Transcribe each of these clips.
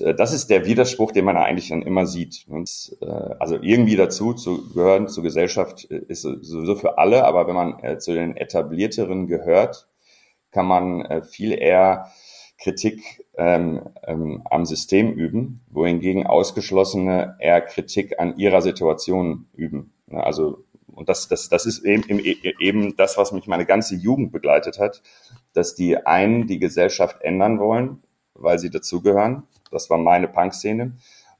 äh, das ist der Widerspruch, den man eigentlich dann immer sieht. Und, äh, also irgendwie dazu zu gehören zur Gesellschaft ist sowieso für alle, aber wenn man äh, zu den etablierteren gehört, kann man äh, viel eher Kritik ähm, ähm, am System üben, wohingegen Ausgeschlossene eher Kritik an ihrer Situation üben. Also und das, das, das ist eben, eben das, was mich meine ganze Jugend begleitet hat, dass die einen die Gesellschaft ändern wollen, weil sie dazugehören. Das war meine Punk-Szene.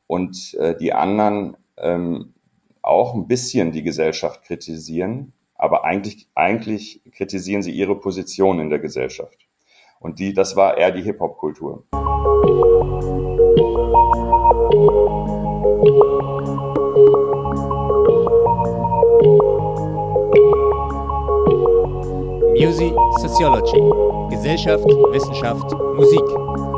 Und äh, die anderen ähm, auch ein bisschen die Gesellschaft kritisieren, aber eigentlich, eigentlich kritisieren sie ihre Position in der Gesellschaft. Und die, das war eher die Hip-Hop-Kultur. Music Sociology. Gesellschaft, Wissenschaft, Musik.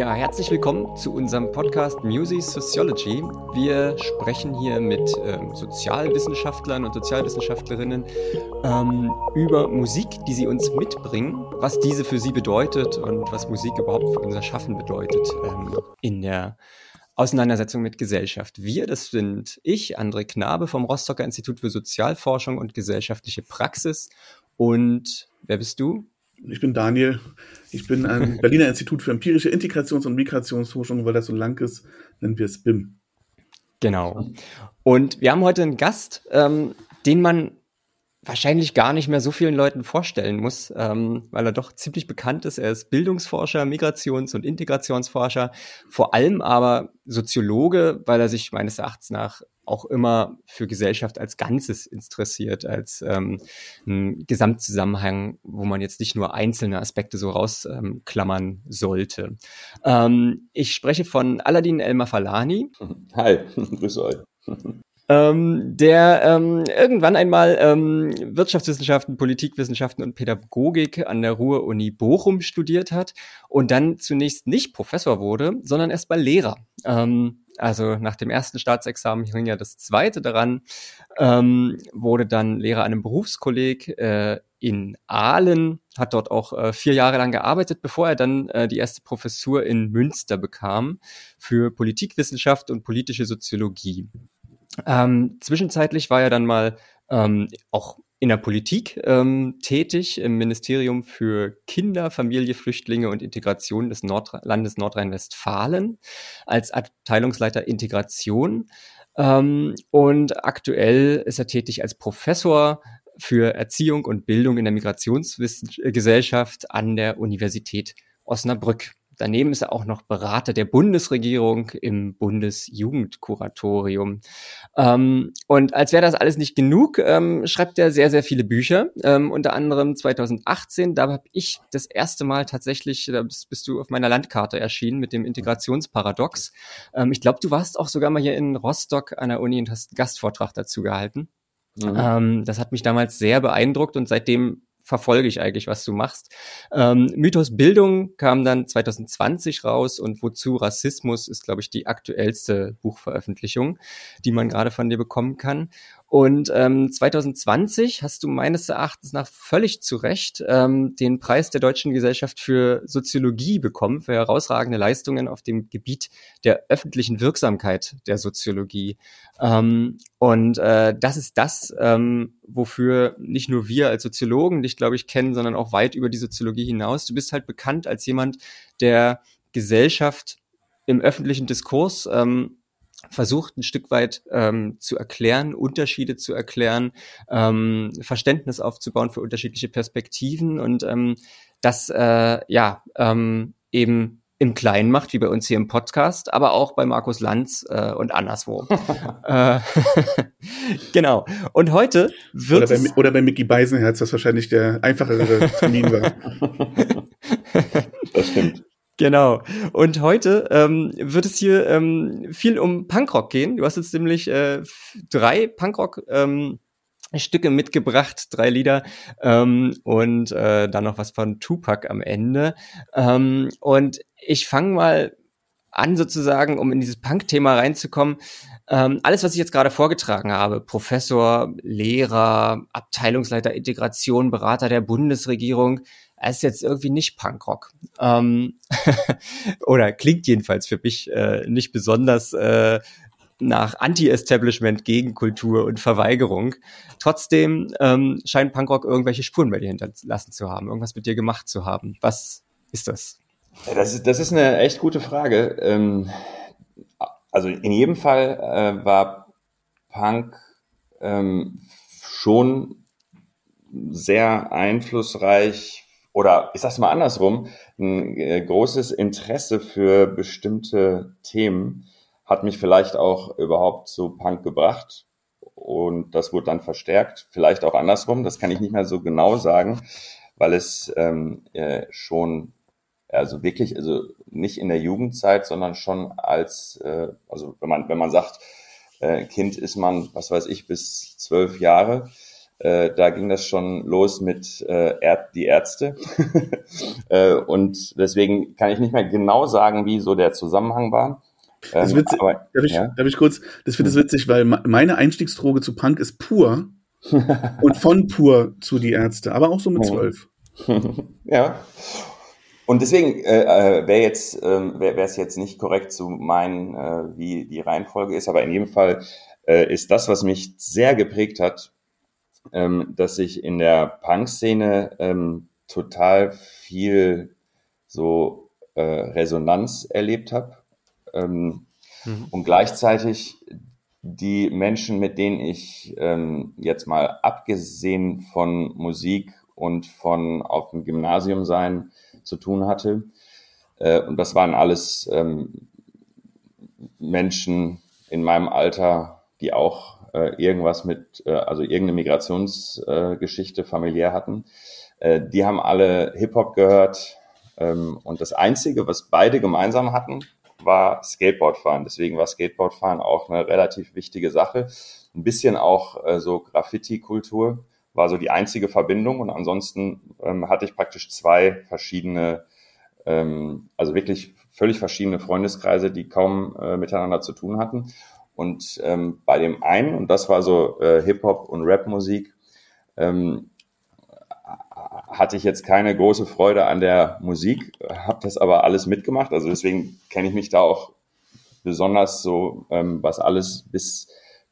Ja, herzlich willkommen zu unserem Podcast Music Sociology. Wir sprechen hier mit ähm, Sozialwissenschaftlern und Sozialwissenschaftlerinnen ähm, über Musik, die sie uns mitbringen, was diese für sie bedeutet und was Musik überhaupt für unser Schaffen bedeutet ähm, in der Auseinandersetzung mit Gesellschaft. Wir, das sind ich, André Knabe vom Rostocker Institut für Sozialforschung und gesellschaftliche Praxis. Und wer bist du? Ich bin Daniel. Ich bin am Berliner Institut für empirische Integrations- und Migrationsforschung, weil das so lang ist, nennen wir es BIM. Genau. Und wir haben heute einen Gast, ähm, den man wahrscheinlich gar nicht mehr so vielen Leuten vorstellen muss, ähm, weil er doch ziemlich bekannt ist. Er ist Bildungsforscher, Migrations- und Integrationsforscher, vor allem aber Soziologe, weil er sich meines Erachtens nach auch immer für Gesellschaft als Ganzes interessiert, als ähm, ein Gesamtzusammenhang, wo man jetzt nicht nur einzelne Aspekte so rausklammern ähm, sollte. Ähm, ich spreche von Aladin Elmar Falani. Hi, grüße euch ähm, der ähm, irgendwann einmal ähm, Wirtschaftswissenschaften, Politikwissenschaften und Pädagogik an der Ruhr-Uni Bochum studiert hat und dann zunächst nicht Professor wurde, sondern erst mal Lehrer. Ähm, also nach dem ersten Staatsexamen hing ja das zweite daran, ähm, wurde dann Lehrer an einem Berufskolleg äh, in Aalen, hat dort auch äh, vier Jahre lang gearbeitet, bevor er dann äh, die erste Professur in Münster bekam für Politikwissenschaft und politische Soziologie. Ähm, zwischenzeitlich war er dann mal ähm, auch in der Politik ähm, tätig, im Ministerium für Kinder, Familie, Flüchtlinge und Integration des Nord Landes Nordrhein-Westfalen als Abteilungsleiter Integration. Ähm, und aktuell ist er tätig als Professor für Erziehung und Bildung in der Migrationsgesellschaft an der Universität Osnabrück. Daneben ist er auch noch Berater der Bundesregierung im Bundesjugendkuratorium. Ähm, und als wäre das alles nicht genug, ähm, schreibt er sehr, sehr viele Bücher. Ähm, unter anderem 2018, da habe ich das erste Mal tatsächlich, da bist, bist, du auf meiner Landkarte erschienen mit dem Integrationsparadox. Ähm, ich glaube, du warst auch sogar mal hier in Rostock an der Uni und hast einen Gastvortrag dazu gehalten. Mhm. Ähm, das hat mich damals sehr beeindruckt und seitdem verfolge ich eigentlich, was du machst. Ähm, Mythos Bildung kam dann 2020 raus und Wozu Rassismus ist, glaube ich, die aktuellste Buchveröffentlichung, die man gerade von dir bekommen kann. Und ähm, 2020 hast du meines Erachtens nach völlig zu Recht ähm, den Preis der Deutschen Gesellschaft für Soziologie bekommen, für herausragende Leistungen auf dem Gebiet der öffentlichen Wirksamkeit der Soziologie. Ähm, und äh, das ist das, ähm, wofür nicht nur wir als Soziologen dich, glaube ich, kennen, sondern auch weit über die Soziologie hinaus. Du bist halt bekannt als jemand, der Gesellschaft im öffentlichen Diskurs ähm, versucht ein Stück weit ähm, zu erklären, Unterschiede zu erklären, ähm, Verständnis aufzubauen für unterschiedliche Perspektiven und ähm, das äh, ja ähm, eben im Kleinen macht, wie bei uns hier im Podcast, aber auch bei Markus Lanz äh, und anderswo. äh, genau. Und heute wird oder bei, oder bei Mickey Beisenherz, das wahrscheinlich der einfachere Termin war. das stimmt. Genau. Und heute ähm, wird es hier ähm, viel um Punkrock gehen. Du hast jetzt nämlich äh, drei Punkrock ähm, Stücke mitgebracht, drei Lieder ähm, und äh, dann noch was von Tupac am Ende. Ähm, und ich fange mal an, sozusagen, um in dieses Punk-Thema reinzukommen. Ähm, alles, was ich jetzt gerade vorgetragen habe, Professor, Lehrer, Abteilungsleiter Integration, Berater der Bundesregierung, es ist jetzt irgendwie nicht Punkrock. Ähm, oder klingt jedenfalls für mich äh, nicht besonders äh, nach Anti-Establishment, Gegenkultur und Verweigerung. Trotzdem ähm, scheint Punkrock irgendwelche Spuren bei dir hinterlassen zu haben, irgendwas mit dir gemacht zu haben. Was ist das? Das ist, das ist eine echt gute Frage. Ähm, also in jedem Fall äh, war Punk ähm, schon sehr einflussreich oder ich sag's mal andersrum, ein äh, großes Interesse für bestimmte Themen hat mich vielleicht auch überhaupt zu Punk gebracht und das wurde dann verstärkt, vielleicht auch andersrum, das kann ich nicht mehr so genau sagen, weil es ähm, äh, schon also wirklich, also nicht in der Jugendzeit, sondern schon als, äh, also wenn man, wenn man sagt, äh, Kind ist man, was weiß ich, bis zwölf Jahre, äh, da ging das schon los mit äh, Erd die Ärzte. äh, und deswegen kann ich nicht mehr genau sagen, wie so der Zusammenhang war. Das ähm, witzig, aber, darf, ich, ja? darf ich kurz, das finde ich witzig, weil meine Einstiegsdroge zu Punk ist pur und von pur zu die Ärzte, aber auch so mit hm. zwölf. ja. Und deswegen äh, äh wäre jetzt äh, wäre es jetzt nicht korrekt zu meinen, äh, wie die Reihenfolge ist, aber in jedem Fall äh, ist das, was mich sehr geprägt hat, ähm, dass ich in der Punk-Szene ähm, total viel so äh, Resonanz erlebt habe ähm, mhm. und gleichzeitig die Menschen, mit denen ich ähm, jetzt mal abgesehen von Musik und von auf dem Gymnasium sein, zu tun hatte. Äh, und das waren alles ähm, Menschen in meinem Alter, die auch äh, irgendwas mit, äh, also irgendeine Migrationsgeschichte familiär hatten. Äh, die haben alle Hip-Hop gehört. Ähm, und das Einzige, was beide gemeinsam hatten, war Skateboardfahren. Deswegen war Skateboardfahren auch eine relativ wichtige Sache. Ein bisschen auch äh, so Graffiti-Kultur war so die einzige Verbindung und ansonsten ähm, hatte ich praktisch zwei verschiedene, ähm, also wirklich völlig verschiedene Freundeskreise, die kaum äh, miteinander zu tun hatten. Und ähm, bei dem einen, und das war so äh, Hip-Hop und Rap-Musik, ähm, hatte ich jetzt keine große Freude an der Musik, habe das aber alles mitgemacht. Also deswegen kenne ich mich da auch besonders so, ähm, was alles bis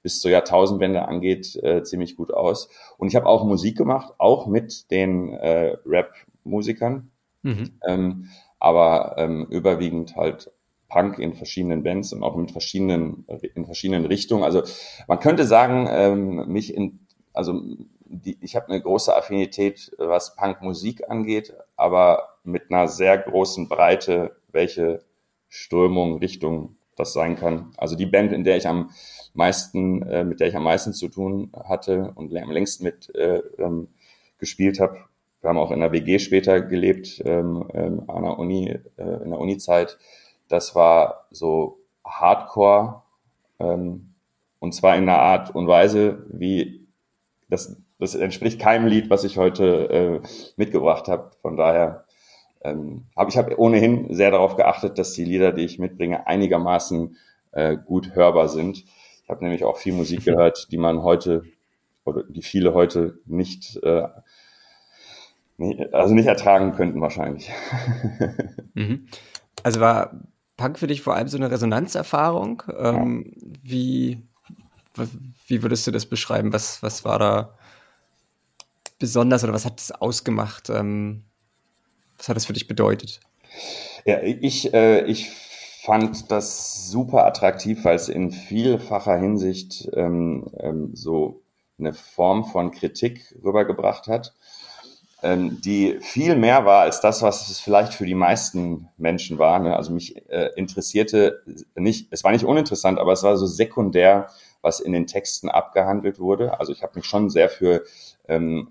bis zur Jahrtausendwende angeht, äh, ziemlich gut aus. Und ich habe auch Musik gemacht, auch mit den äh, Rap-Musikern, mhm. ähm, aber ähm, überwiegend halt Punk in verschiedenen Bands und auch mit verschiedenen in verschiedenen Richtungen. Also man könnte sagen, ähm, mich in also die, ich habe eine große Affinität, was Punk-Musik angeht, aber mit einer sehr großen Breite, welche Strömung, Richtung das sein kann. Also die Band, in der ich am meisten, äh, mit der ich am meisten zu tun hatte und am längsten mit äh, ähm, gespielt habe. Wir haben auch in der WG später gelebt, ähm, ähm, an der Uni, äh, in der Uni-Zeit. Das war so Hardcore, ähm, und zwar in einer Art und Weise, wie das, das entspricht keinem Lied, was ich heute äh, mitgebracht habe. Von daher ähm, habe ich habe ohnehin sehr darauf geachtet, dass die Lieder, die ich mitbringe, einigermaßen äh, gut hörbar sind. Ich habe nämlich auch viel Musik gehört, die man heute oder die viele heute nicht, äh, also nicht ertragen könnten wahrscheinlich. Mhm. Also war Punk für dich vor allem so eine Resonanzerfahrung? Ähm, ja. Wie wie würdest du das beschreiben? Was was war da besonders oder was hat es ausgemacht? Ähm, was hat das für dich bedeutet? Ja, ich, äh, ich fand das super attraktiv, weil es in vielfacher Hinsicht ähm, ähm, so eine Form von Kritik rübergebracht hat, ähm, die viel mehr war als das, was es vielleicht für die meisten Menschen war. Ne? Also mich äh, interessierte nicht, es war nicht uninteressant, aber es war so sekundär, was in den Texten abgehandelt wurde. Also ich habe mich schon sehr für ähm,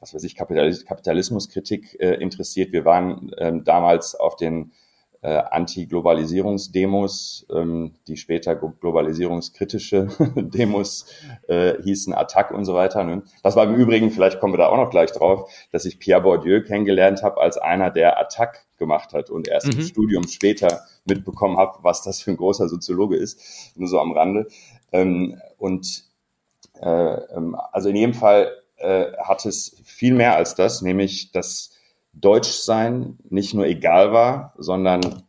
was weiß ich, Kapitalismuskritik äh, interessiert. Wir waren ähm, damals auf den äh, Anti-Globalisierungsdemos, ähm, die später globalisierungskritische Demos äh, hießen, Attack und so weiter. Ne? Das war im Übrigen, vielleicht kommen wir da auch noch gleich drauf, dass ich Pierre Bourdieu kennengelernt habe als einer, der Attack gemacht hat und erst mhm. im Studium später mitbekommen habe, was das für ein großer Soziologe ist, nur so am Rande. Ähm, und äh, ähm, also in jedem Fall äh, hat es viel mehr als das, nämlich dass Deutschsein nicht nur egal war, sondern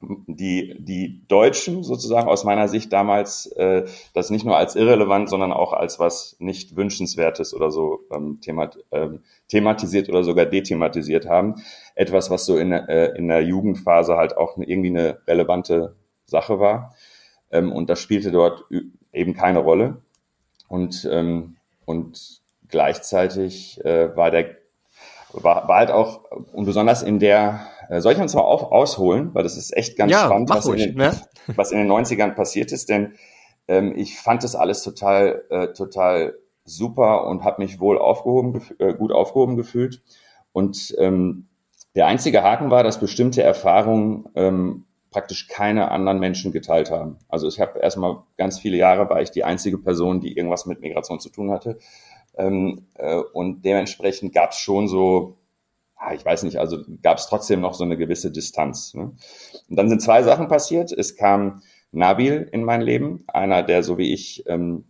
die, die Deutschen sozusagen aus meiner Sicht damals äh, das nicht nur als irrelevant, sondern auch als was nicht wünschenswertes oder so ähm, themat, ähm, thematisiert oder sogar dethematisiert haben. Etwas, was so in, äh, in der Jugendphase halt auch irgendwie eine relevante Sache war. Ähm, und das spielte dort eben keine Rolle. Und, ähm, und gleichzeitig äh, war der war, war halt auch, und besonders in der, äh, soll ich uns mal auf, ausholen, weil das ist echt ganz ja, spannend, was, ruhig, in den, ne? was in den 90ern passiert ist, denn ähm, ich fand das alles total, äh, total super und habe mich wohl aufgehoben, äh, gut aufgehoben gefühlt. Und ähm, der einzige Haken war, dass bestimmte Erfahrungen ähm, praktisch keine anderen Menschen geteilt haben. Also ich habe erstmal ganz viele Jahre war ich die einzige Person, die irgendwas mit Migration zu tun hatte. Ähm, äh, und dementsprechend gab es schon so, ah, ich weiß nicht, also gab es trotzdem noch so eine gewisse Distanz. Ne? Und dann sind zwei Sachen passiert. Es kam Nabil in mein Leben, einer, der so wie ich ähm,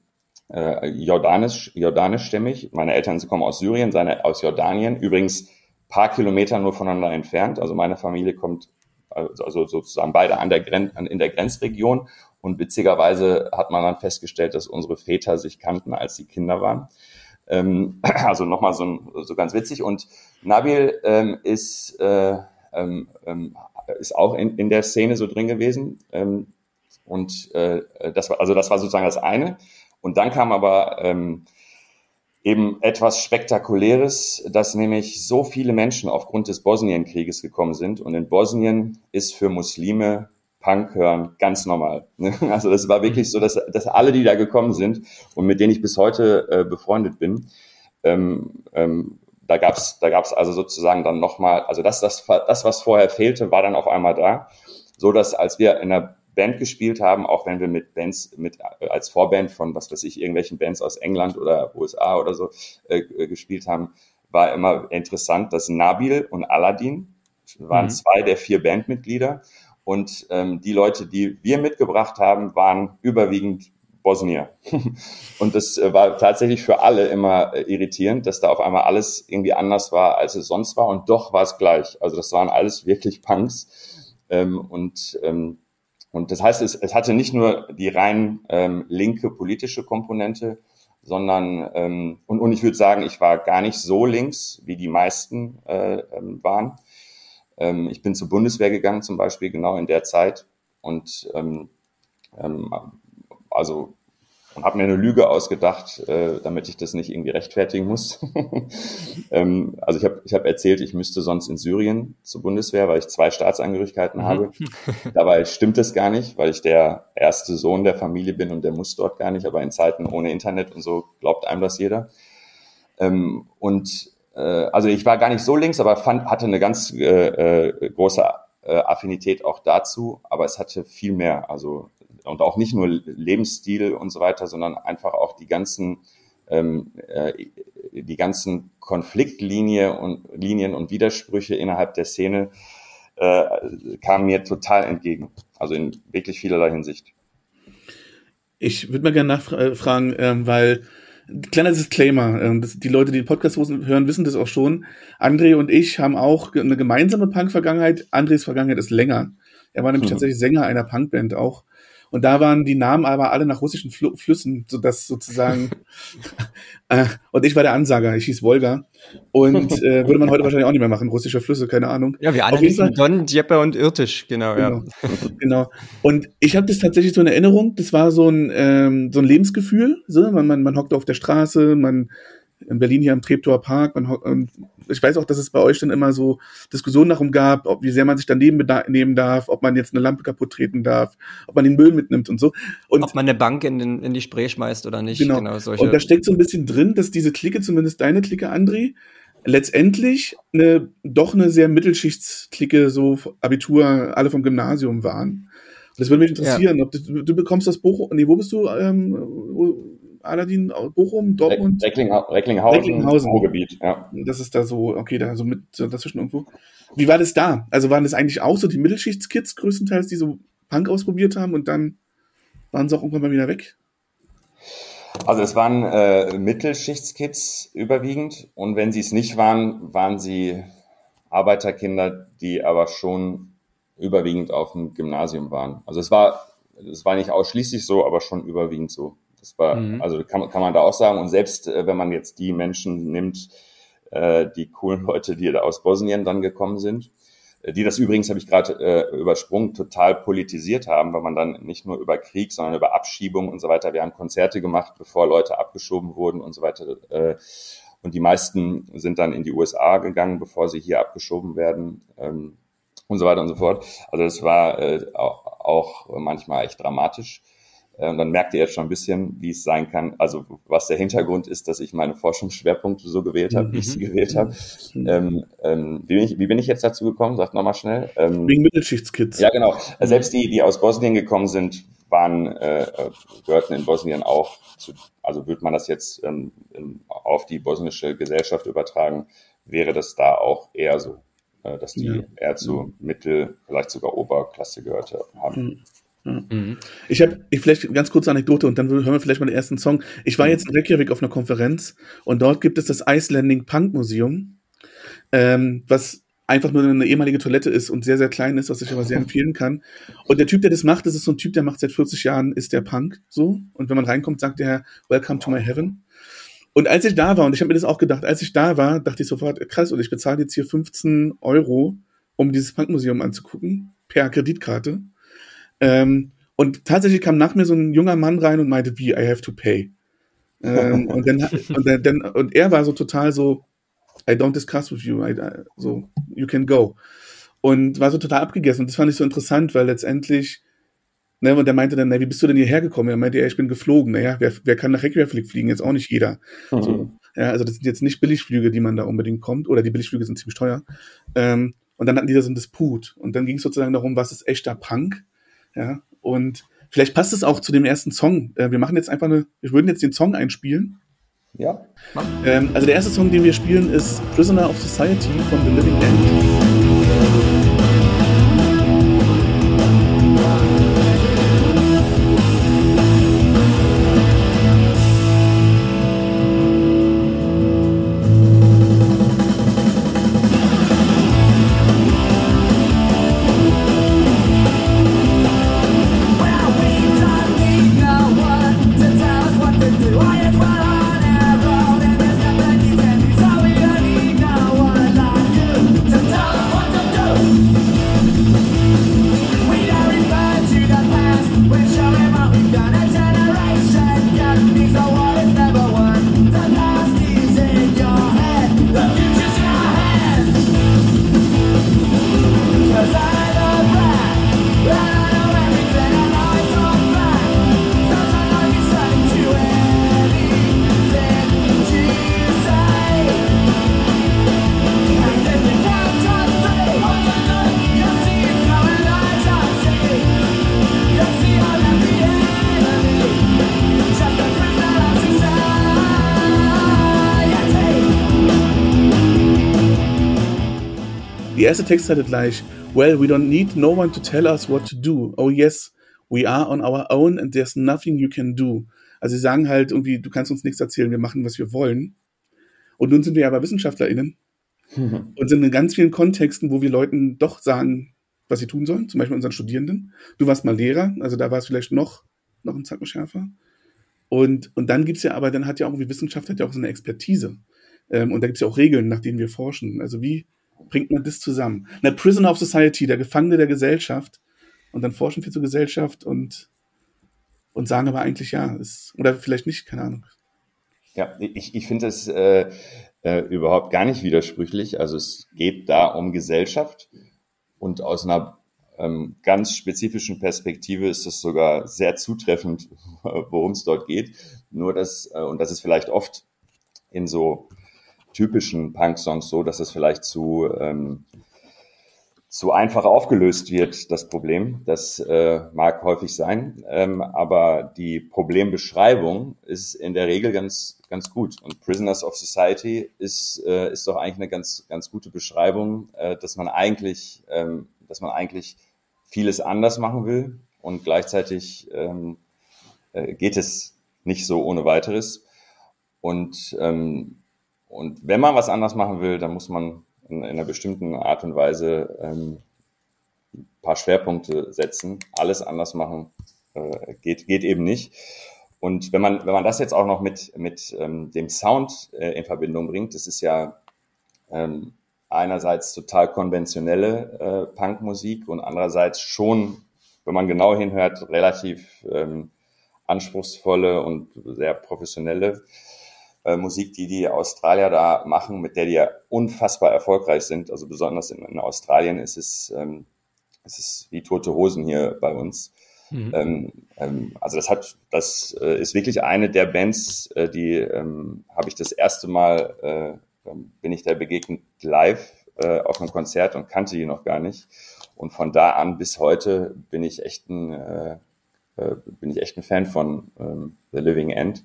äh, jordanisch, jordanischstämmig, meine Eltern kommen aus Syrien, seine aus Jordanien, übrigens paar Kilometer nur voneinander entfernt. Also meine Familie kommt also, also sozusagen beide an der Gren in der Grenzregion. Und witzigerweise hat man dann festgestellt, dass unsere Väter sich kannten, als sie Kinder waren. Ähm, also nochmal so, so ganz witzig. Und Nabil ähm, ist, äh, ähm, ähm, ist auch in, in der Szene so drin gewesen. Ähm, und äh, das war, also das war sozusagen das eine. Und dann kam aber ähm, eben etwas Spektakuläres, dass nämlich so viele Menschen aufgrund des Bosnienkrieges gekommen sind. Und in Bosnien ist für Muslime Punk hören ganz normal. Ne? Also das war wirklich so, dass, dass alle, die da gekommen sind und mit denen ich bis heute äh, befreundet bin, ähm, ähm, da gab's da gab's also sozusagen dann nochmal, also das, das, das, was vorher fehlte, war dann auf einmal da. So dass als wir in der Band gespielt haben, auch wenn wir mit Bands, mit äh, als Vorband von was weiß ich, irgendwelchen Bands aus England oder USA oder so äh, gespielt haben, war immer interessant, dass Nabil und Aladdin waren mhm. zwei der vier Bandmitglieder und ähm, die Leute, die wir mitgebracht haben, waren überwiegend Bosnier. und das äh, war tatsächlich für alle immer äh, irritierend, dass da auf einmal alles irgendwie anders war, als es sonst war. Und doch war es gleich. Also das waren alles wirklich Punks. Ähm, und, ähm, und das heißt, es, es hatte nicht nur die rein ähm, linke politische Komponente, sondern ähm, und, und ich würde sagen, ich war gar nicht so links, wie die meisten äh, ähm, waren, ähm, ich bin zur Bundeswehr gegangen zum Beispiel genau in der Zeit und ähm, ähm, also und habe mir eine Lüge ausgedacht, äh, damit ich das nicht irgendwie rechtfertigen muss. ähm, also ich habe ich hab erzählt, ich müsste sonst in Syrien zur Bundeswehr, weil ich zwei Staatsangehörigkeiten mhm. habe. Dabei stimmt es gar nicht, weil ich der erste Sohn der Familie bin und der muss dort gar nicht. Aber in Zeiten ohne Internet und so glaubt einem das jeder. Ähm, und also ich war gar nicht so links, aber fand, hatte eine ganz äh, äh, große äh, Affinität auch dazu, aber es hatte viel mehr, also und auch nicht nur Lebensstil und so weiter, sondern einfach auch die ganzen ähm, äh, die ganzen Konfliktlinien und Linien und Widersprüche innerhalb der Szene äh, kamen mir total entgegen. Also in wirklich vielerlei Hinsicht. Ich würde mal gerne nachfragen, ähm, weil kleiner Disclaimer, ähm, die Leute, die den Podcast hören, wissen das auch schon. André und ich haben auch eine gemeinsame Punk-Vergangenheit. Andres Vergangenheit ist länger. Er war nämlich mhm. tatsächlich Sänger einer Punkband auch. Und da waren die Namen aber alle nach russischen Fl Flüssen, so dass sozusagen äh, und ich war der Ansager, ich hieß Wolga. Und äh, würde man heute wahrscheinlich auch nicht mehr machen, russische Flüsse, keine Ahnung. Ja, wir alle hießen Don, Djeppe und Irtisch, genau, genau. ja. genau. Und ich habe das tatsächlich so in Erinnerung, das war so ein, ähm, so ein Lebensgefühl. So, man, man, man hockte auf der Straße, man in Berlin hier am Treptower Park. Man, und ich weiß auch, dass es bei euch dann immer so Diskussionen darum gab, ob, wie sehr man sich daneben nehmen darf, ob man jetzt eine Lampe kaputt treten darf, ob man den Müll mitnimmt und so. Und ob man eine Bank in, den, in die Spree schmeißt oder nicht. Genau. genau solche. Und da steckt so ein bisschen drin, dass diese Clique, zumindest deine Clique, André, letztendlich eine, doch eine sehr Mittelschichtsklicke, so Abitur, alle vom Gymnasium waren. Das würde mich interessieren, ja. ob du, du bekommst das Buch, nee, wo bist du, ähm, Aladin, Bochum, Dortmund? Recklinghausen, Recklinghausen, Ruhrgebiet, ja. Das ist da so, okay, da so mit so dazwischen irgendwo. Wie war das da? Also waren das eigentlich auch so die Mittelschichtskids größtenteils, die so Punk ausprobiert haben und dann waren sie auch irgendwann mal wieder weg? Also es waren äh, Mittelschichtskids überwiegend und wenn sie es nicht waren, waren sie Arbeiterkinder, die aber schon überwiegend auf dem Gymnasium waren. Also es war, es war nicht ausschließlich so, aber schon überwiegend so. Das war, mhm. also kann, kann man da auch sagen. Und selbst äh, wenn man jetzt die Menschen nimmt, äh, die coolen Leute, die da aus Bosnien dann gekommen sind, äh, die das übrigens, habe ich gerade äh, übersprungen, total politisiert haben, weil man dann nicht nur über Krieg, sondern über Abschiebung und so weiter, wir haben Konzerte gemacht, bevor Leute abgeschoben wurden und so weiter. Äh, und die meisten sind dann in die USA gegangen, bevor sie hier abgeschoben werden ähm, und so weiter und so fort. Also das war äh, auch, auch manchmal echt dramatisch. Äh, und dann merkt ihr jetzt schon ein bisschen, wie es sein kann, also was der Hintergrund ist, dass ich meine Forschungsschwerpunkte so gewählt habe, wie ich sie mhm. gewählt habe. Mhm. Ähm, ähm, wie, bin ich, wie bin ich jetzt dazu gekommen? Sagt nochmal schnell. Ähm, Wegen Mittelschichtskids. Ja, genau. Selbst die, die aus Bosnien gekommen sind, waren, äh, gehörten in Bosnien auch zu, also würde man das jetzt ähm, auf die bosnische Gesellschaft übertragen, wäre das da auch eher so, äh, dass die ja. eher zu Mittel, vielleicht sogar Oberklasse gehört haben. Mhm. Ich habe ich vielleicht ganz kurze Anekdote und dann hören wir vielleicht mal den ersten Song. Ich war mhm. jetzt in Reykjavik auf einer Konferenz und dort gibt es das Icelanding Punk Museum, ähm, was einfach nur eine ehemalige Toilette ist und sehr, sehr klein ist, was ich aber sehr empfehlen kann. Und der Typ, der das macht, das ist so ein Typ, der macht seit 40 Jahren, ist der Punk so. Und wenn man reinkommt, sagt der Welcome to my heaven. Und als ich da war, und ich habe mir das auch gedacht, als ich da war, dachte ich sofort, krass, und ich bezahle jetzt hier 15 Euro, um dieses Punkmuseum anzugucken, per Kreditkarte. Ähm, und tatsächlich kam nach mir so ein junger Mann rein und meinte, wie, I have to pay. ähm, und, dann, und, dann, und er war so total so, I don't discuss with you, I, I, so, you can go. Und war so total abgegessen. Und das fand ich so interessant, weil letztendlich, ne, und der meinte dann, na, wie bist du denn hierher gekommen? Er meinte, ja, ich bin geflogen. Naja, wer, wer kann nach Reykjavik fliegen? Jetzt auch nicht jeder. Mhm. So, ja, also das sind jetzt nicht Billigflüge, die man da unbedingt kommt, oder die Billigflüge sind ziemlich teuer. Ähm, und dann hatten die da so ein Disput. Und dann ging es sozusagen darum, was ist echter Punk? Ja, und vielleicht passt es auch zu dem ersten Song. Äh, wir machen jetzt einfach eine, wir würden jetzt den Song einspielen. Ja. Ähm, also der erste Song, den wir spielen, ist Prisoner of Society von The Living End. Erste Textzeile gleich. Well, we don't need no one to tell us what to do. Oh yes, we are on our own and there's nothing you can do. Also sie sagen halt irgendwie, du kannst uns nichts erzählen, wir machen, was wir wollen. Und nun sind wir aber WissenschaftlerInnen mhm. und sind in ganz vielen Kontexten, wo wir Leuten doch sagen, was sie tun sollen, zum Beispiel unseren Studierenden. Du warst mal Lehrer, also da war es vielleicht noch, noch ein Zacken schärfer. Und, und dann gibt's ja aber, dann hat ja auch irgendwie Wissenschaft hat ja auch so eine Expertise. Ähm, und da gibt's ja auch Regeln, nach denen wir forschen. Also wie, bringt man das zusammen? Na, Prisoner of Society, der Gefangene der Gesellschaft. Und dann forschen wir zur Gesellschaft und, und sagen aber eigentlich ja, ist, oder vielleicht nicht, keine Ahnung. Ja, ich, ich finde es äh, äh, überhaupt gar nicht widersprüchlich. Also es geht da um Gesellschaft und aus einer ähm, ganz spezifischen Perspektive ist es sogar sehr zutreffend, worum es dort geht. Nur dass, äh, und das ist vielleicht oft in so typischen Punk-Songs so, dass es vielleicht zu, ähm, zu einfach aufgelöst wird, das Problem. Das äh, mag häufig sein, ähm, aber die Problembeschreibung ist in der Regel ganz, ganz gut. Und Prisoners of Society ist, äh, ist doch eigentlich eine ganz, ganz gute Beschreibung, äh, dass man eigentlich, ähm, dass man eigentlich vieles anders machen will und gleichzeitig ähm, äh, geht es nicht so ohne weiteres. Und ähm, und wenn man was anders machen will, dann muss man in, in einer bestimmten Art und Weise ähm, ein paar Schwerpunkte setzen, alles anders machen, äh, geht, geht eben nicht. Und wenn man, wenn man das jetzt auch noch mit, mit ähm, dem Sound äh, in Verbindung bringt, das ist ja ähm, einerseits total konventionelle äh, Punkmusik und andererseits schon, wenn man genau hinhört, relativ ähm, anspruchsvolle und sehr professionelle äh, Musik, die die Australier da machen, mit der die ja unfassbar erfolgreich sind. Also besonders in, in Australien ist es, ähm, es ist wie tote Hosen hier bei uns. Mhm. Ähm, ähm, also das hat, das äh, ist wirklich eine der Bands, äh, die ähm, habe ich das erste Mal, äh, bin ich da begegnet live äh, auf einem Konzert und kannte die noch gar nicht. Und von da an bis heute bin ich echt ein, äh, äh bin ich echt ein Fan von ähm, The Living End.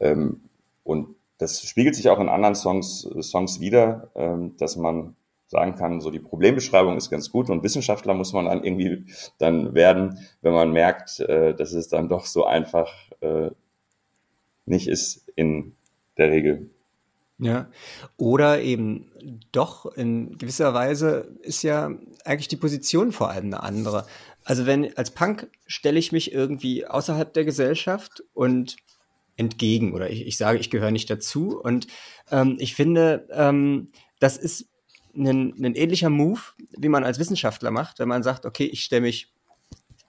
Ähm, und das spiegelt sich auch in anderen Songs, Songs wieder, ähm, dass man sagen kann, so die Problembeschreibung ist ganz gut und Wissenschaftler muss man dann irgendwie dann werden, wenn man merkt, äh, dass es dann doch so einfach äh, nicht ist in der Regel. Ja, oder eben doch in gewisser Weise ist ja eigentlich die Position vor allem eine andere. Also wenn als Punk stelle ich mich irgendwie außerhalb der Gesellschaft und entgegen oder ich, ich sage, ich gehöre nicht dazu und ähm, ich finde, ähm, das ist ein, ein ähnlicher Move, wie man als Wissenschaftler macht, wenn man sagt, okay, ich stelle mich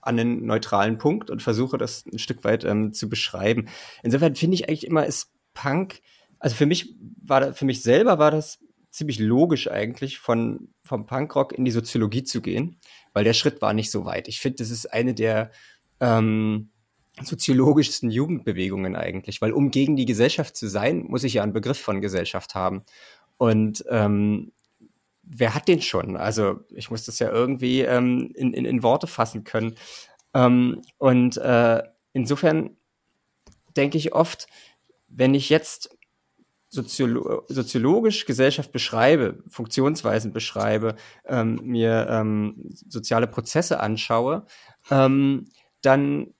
an einen neutralen Punkt und versuche das ein Stück weit ähm, zu beschreiben. Insofern finde ich eigentlich immer, ist Punk, also für mich war für mich selber war das ziemlich logisch eigentlich, von, vom Punkrock in die Soziologie zu gehen, weil der Schritt war nicht so weit. Ich finde, das ist eine der ähm, soziologischsten Jugendbewegungen eigentlich, weil um gegen die Gesellschaft zu sein, muss ich ja einen Begriff von Gesellschaft haben. Und ähm, wer hat den schon? Also ich muss das ja irgendwie ähm, in, in, in Worte fassen können. Ähm, und äh, insofern denke ich oft, wenn ich jetzt Soziolo soziologisch Gesellschaft beschreibe, Funktionsweisen beschreibe, ähm, mir ähm, soziale Prozesse anschaue, ähm, dann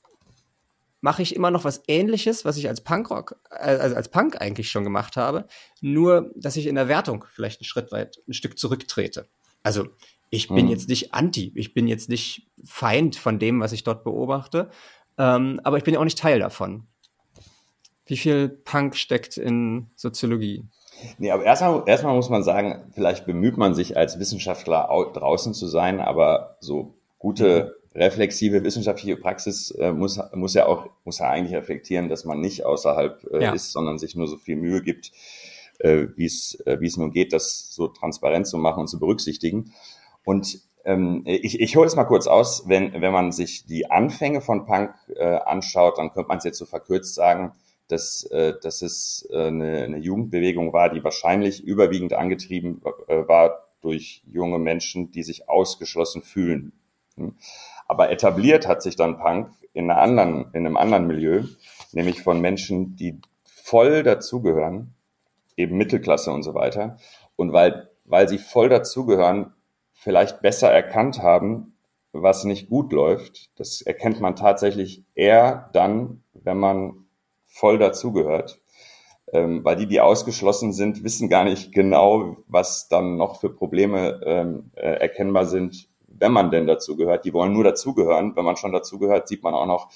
mache ich immer noch was ähnliches, was ich als Punkrock, also als Punk eigentlich schon gemacht habe, nur dass ich in der Wertung vielleicht einen Schritt weit, ein Stück zurücktrete. Also ich bin hm. jetzt nicht anti, ich bin jetzt nicht Feind von dem, was ich dort beobachte, ähm, aber ich bin ja auch nicht Teil davon. Wie viel Punk steckt in Soziologie? Nee, aber erstmal, erstmal muss man sagen, vielleicht bemüht man sich als Wissenschaftler draußen zu sein, aber so gute reflexive wissenschaftliche Praxis äh, muss, muss ja auch, muss ja eigentlich reflektieren, dass man nicht außerhalb äh, ja. ist, sondern sich nur so viel Mühe gibt, äh, wie es äh, wie es nun geht, das so transparent zu machen und zu berücksichtigen. Und ähm, ich, ich hole es mal kurz aus, wenn, wenn man sich die Anfänge von Punk äh, anschaut, dann könnte man es jetzt so verkürzt sagen, dass, äh, dass es äh, eine, eine Jugendbewegung war, die wahrscheinlich überwiegend angetrieben äh, war durch junge Menschen, die sich ausgeschlossen fühlen. Hm. Aber etabliert hat sich dann Punk in, einer anderen, in einem anderen Milieu, nämlich von Menschen, die voll dazugehören, eben Mittelklasse und so weiter. Und weil, weil sie voll dazugehören, vielleicht besser erkannt haben, was nicht gut läuft. Das erkennt man tatsächlich eher dann, wenn man voll dazugehört. Ähm, weil die, die ausgeschlossen sind, wissen gar nicht genau, was dann noch für Probleme ähm, äh, erkennbar sind, wenn man denn dazu gehört. Die wollen nur dazugehören. Wenn man schon dazugehört, sieht man auch noch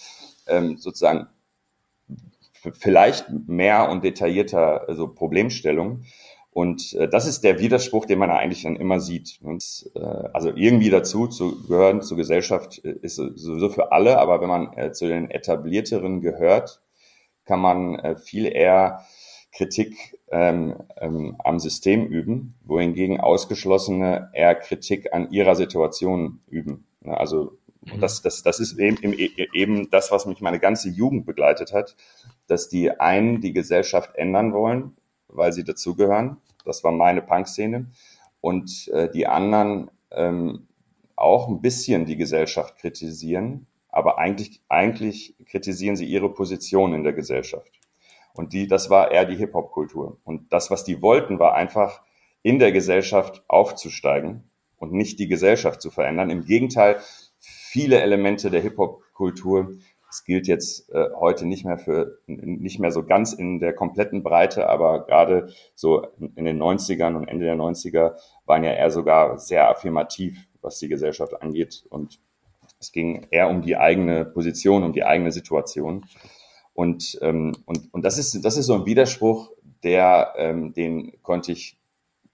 ähm, sozusagen vielleicht mehr und detaillierter also Problemstellung. Und äh, das ist der Widerspruch, den man eigentlich dann immer sieht. Und, äh, also irgendwie dazu zu gehören zur Gesellschaft äh, ist sowieso für alle, aber wenn man äh, zu den etablierteren gehört, kann man äh, viel eher Kritik ähm, ähm, am System üben, wohingegen Ausgeschlossene eher Kritik an ihrer Situation üben. Also mhm. das, das, das ist eben, eben das, was mich meine ganze Jugend begleitet hat, dass die einen die Gesellschaft ändern wollen, weil sie dazugehören. Das war meine Punk-Szene. Und äh, die anderen ähm, auch ein bisschen die Gesellschaft kritisieren, aber eigentlich, eigentlich kritisieren sie ihre Position in der Gesellschaft. Und die, das war eher die Hip-Hop-Kultur. Und das, was die wollten, war einfach in der Gesellschaft aufzusteigen und nicht die Gesellschaft zu verändern. Im Gegenteil, viele Elemente der Hip-Hop-Kultur Es gilt jetzt äh, heute nicht mehr für, nicht mehr so ganz in der kompletten Breite, aber gerade so in den 90ern und Ende der 90er waren ja eher sogar sehr affirmativ, was die Gesellschaft angeht. Und es ging eher um die eigene Position, um die eigene Situation. Und, ähm, und, und das, ist, das ist so ein Widerspruch, der, ähm, den konnte ich,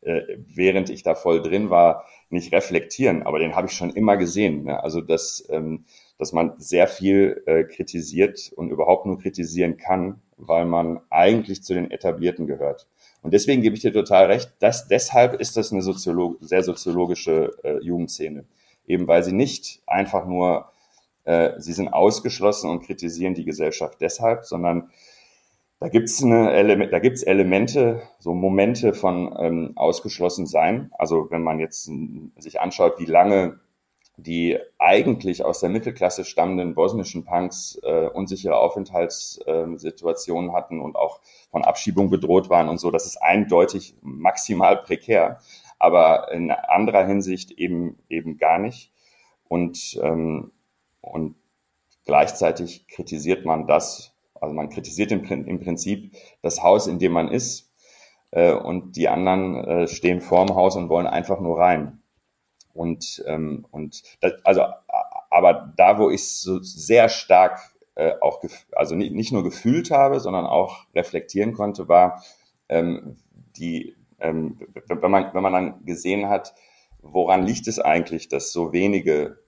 äh, während ich da voll drin war, nicht reflektieren, aber den habe ich schon immer gesehen. Ne? Also dass, ähm, dass man sehr viel äh, kritisiert und überhaupt nur kritisieren kann, weil man eigentlich zu den Etablierten gehört. Und deswegen gebe ich dir total recht, dass deshalb ist das eine Soziolog sehr soziologische äh, Jugendszene. Eben weil sie nicht einfach nur, äh, sie sind ausgeschlossen und kritisieren die Gesellschaft deshalb, sondern da gibt's eine Element, da gibt's Elemente, so Momente von ähm, ausgeschlossen sein. Also wenn man jetzt sich anschaut, wie lange die eigentlich aus der Mittelklasse stammenden bosnischen Punks äh, unsichere Aufenthaltssituationen äh, hatten und auch von Abschiebung bedroht waren und so, das ist eindeutig maximal prekär, aber in anderer Hinsicht eben eben gar nicht. Und ähm, und gleichzeitig kritisiert man das, also man kritisiert im, Prinzip das Haus, in dem man ist, äh, und die anderen äh, stehen vorm Haus und wollen einfach nur rein. Und, ähm, und das, also, aber da, wo ich so sehr stark äh, auch, also nicht, nur gefühlt habe, sondern auch reflektieren konnte, war ähm, die, ähm, wenn man, wenn man dann gesehen hat, woran liegt es eigentlich, dass so wenige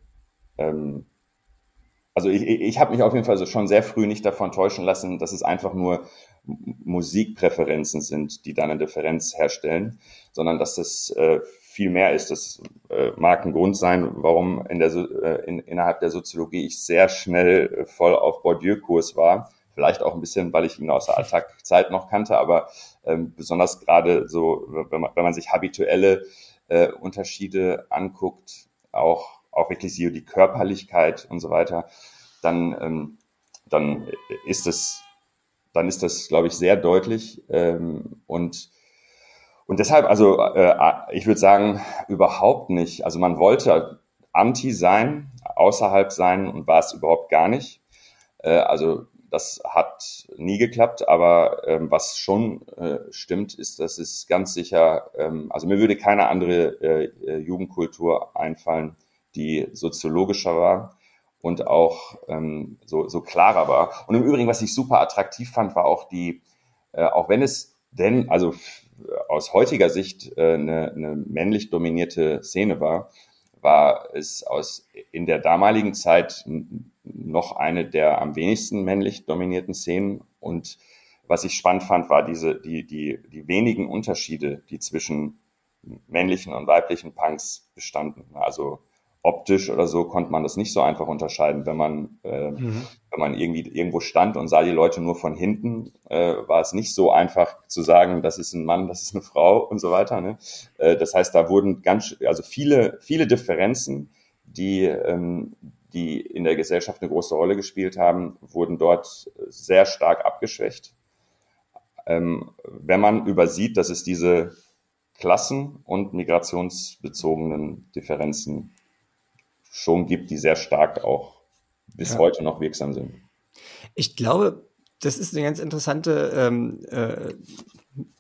also ich, ich habe mich auf jeden Fall so schon sehr früh nicht davon täuschen lassen, dass es einfach nur Musikpräferenzen sind, die da eine Differenz herstellen, sondern dass das äh, viel mehr ist. Das äh, mag ein Grund sein, warum in der, äh, in, innerhalb der Soziologie ich sehr schnell äh, voll auf Bourdieu-Kurs war. Vielleicht auch ein bisschen, weil ich ihn aus der Alltagzeit noch kannte, aber ähm, besonders gerade so, wenn man, wenn man sich habituelle äh, Unterschiede anguckt, auch auch wirklich die, Körperlichkeit und so weiter, dann, ähm, dann ist das, dann ist das, glaube ich, sehr deutlich. Ähm, und, und deshalb, also äh, ich würde sagen, überhaupt nicht. Also man wollte anti sein, außerhalb sein und war es überhaupt gar nicht. Äh, also das hat nie geklappt, aber ähm, was schon äh, stimmt, ist, dass es ganz sicher, ähm, also mir würde keine andere äh, äh Jugendkultur einfallen, die soziologischer war und auch ähm, so, so klarer war. Und im Übrigen, was ich super attraktiv fand, war auch die, äh, auch wenn es denn, also aus heutiger Sicht äh, eine, eine männlich dominierte Szene war, war es aus in der damaligen Zeit noch eine der am wenigsten männlich dominierten Szenen. Und was ich spannend fand, war diese, die, die, die wenigen Unterschiede, die zwischen männlichen und weiblichen Punks bestanden. Also optisch oder so konnte man das nicht so einfach unterscheiden. Wenn man, äh, mhm. wenn man irgendwie irgendwo stand und sah die Leute nur von hinten, äh, war es nicht so einfach zu sagen, das ist ein Mann, das ist eine Frau und so weiter. Ne? Äh, das heißt, da wurden ganz, also viele, viele Differenzen, die, ähm, die in der Gesellschaft eine große Rolle gespielt haben, wurden dort sehr stark abgeschwächt. Ähm, wenn man übersieht, dass es diese klassen- und migrationsbezogenen Differenzen schon gibt, die sehr stark auch bis ja. heute noch wirksam sind. Ich glaube, das ist eine ganz interessante ähm, äh,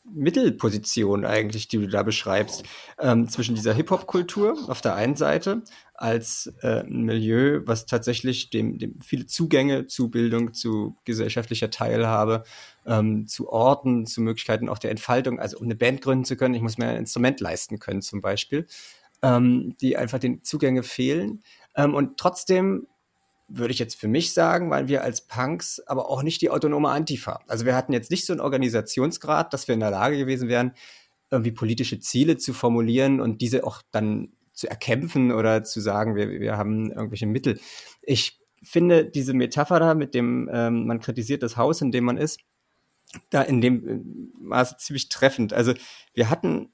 Mittelposition eigentlich, die du da beschreibst, ähm, zwischen dieser Hip-Hop-Kultur auf der einen Seite als äh, ein Milieu, was tatsächlich dem, dem viele Zugänge zu Bildung, zu gesellschaftlicher Teilhabe, ähm, zu Orten, zu Möglichkeiten auch der Entfaltung, also um eine Band gründen zu können, ich muss mir ein Instrument leisten können zum Beispiel, ähm, die einfach den Zugänge fehlen. Ähm, und trotzdem würde ich jetzt für mich sagen, weil wir als Punks aber auch nicht die autonome Antifa. Also wir hatten jetzt nicht so einen Organisationsgrad, dass wir in der Lage gewesen wären, irgendwie politische Ziele zu formulieren und diese auch dann zu erkämpfen oder zu sagen, wir, wir haben irgendwelche Mittel. Ich finde diese Metapher da, mit dem ähm, man kritisiert das Haus, in dem man ist, da in dem äh, Maße ziemlich treffend. Also wir hatten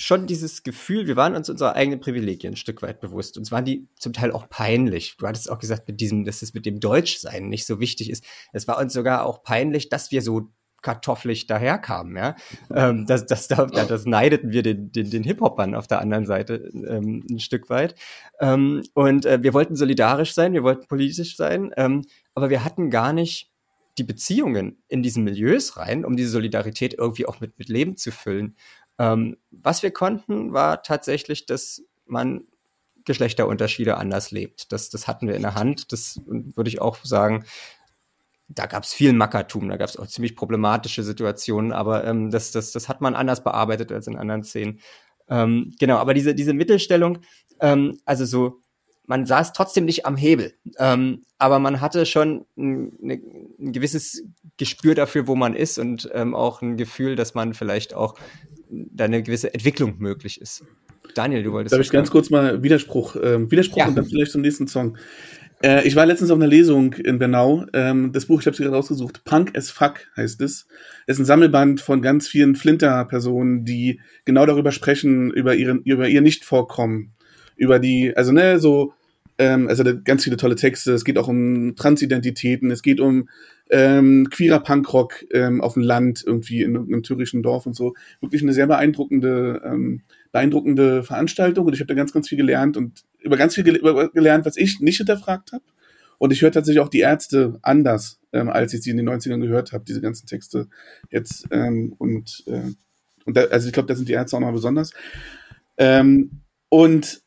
schon dieses Gefühl, wir waren uns unserer eigenen Privilegien ein Stück weit bewusst. Uns waren die zum Teil auch peinlich. Du hattest auch gesagt, mit diesem, dass es mit dem Deutschsein nicht so wichtig ist. Es war uns sogar auch peinlich, dass wir so kartoffelig daherkamen, ja. Ähm, das, das, das, das neideten wir den, den, den Hip-Hopern auf der anderen Seite ähm, ein Stück weit. Ähm, und äh, wir wollten solidarisch sein, wir wollten politisch sein, ähm, aber wir hatten gar nicht die Beziehungen in diesen Milieus rein, um diese Solidarität irgendwie auch mit, mit Leben zu füllen. Ähm, was wir konnten, war tatsächlich, dass man Geschlechterunterschiede anders lebt. Das, das hatten wir in der Hand. Das würde ich auch sagen, da gab es viel Mackertum, da gab es auch ziemlich problematische Situationen, aber ähm, das, das, das hat man anders bearbeitet als in anderen Szenen. Ähm, genau, aber diese, diese Mittelstellung, ähm, also so, man saß trotzdem nicht am Hebel, ähm, aber man hatte schon ein, eine, ein gewisses Gespür dafür, wo man ist und ähm, auch ein Gefühl, dass man vielleicht auch da eine gewisse Entwicklung möglich ist. Daniel, du wolltest. Darf ich ganz kurz mal Widerspruch, äh, Widerspruch ja. und dann vielleicht zum nächsten Song. Äh, ich war letztens auf einer Lesung in Bernau. Ähm, das Buch, ich habe es gerade rausgesucht. Punk as Fuck heißt es. Es ist ein Sammelband von ganz vielen Flinter-Personen, die genau darüber sprechen, über ihren, über ihr Nichtvorkommen. Über die, also ne, so, ähm, also ganz viele tolle Texte. Es geht auch um Transidentitäten, es geht um ähm, queerer Punkrock ähm, auf dem Land, irgendwie in einem thürischen Dorf und so. Wirklich eine sehr beeindruckende ähm, beeindruckende Veranstaltung und ich habe da ganz, ganz viel gelernt und über ganz viel gelernt, was ich nicht hinterfragt habe. Und ich höre tatsächlich auch die Ärzte anders, ähm, als ich sie in den 90ern gehört habe, diese ganzen Texte jetzt. Ähm, und äh, und da, also ich glaube, da sind die Ärzte auch noch besonders. Ähm, und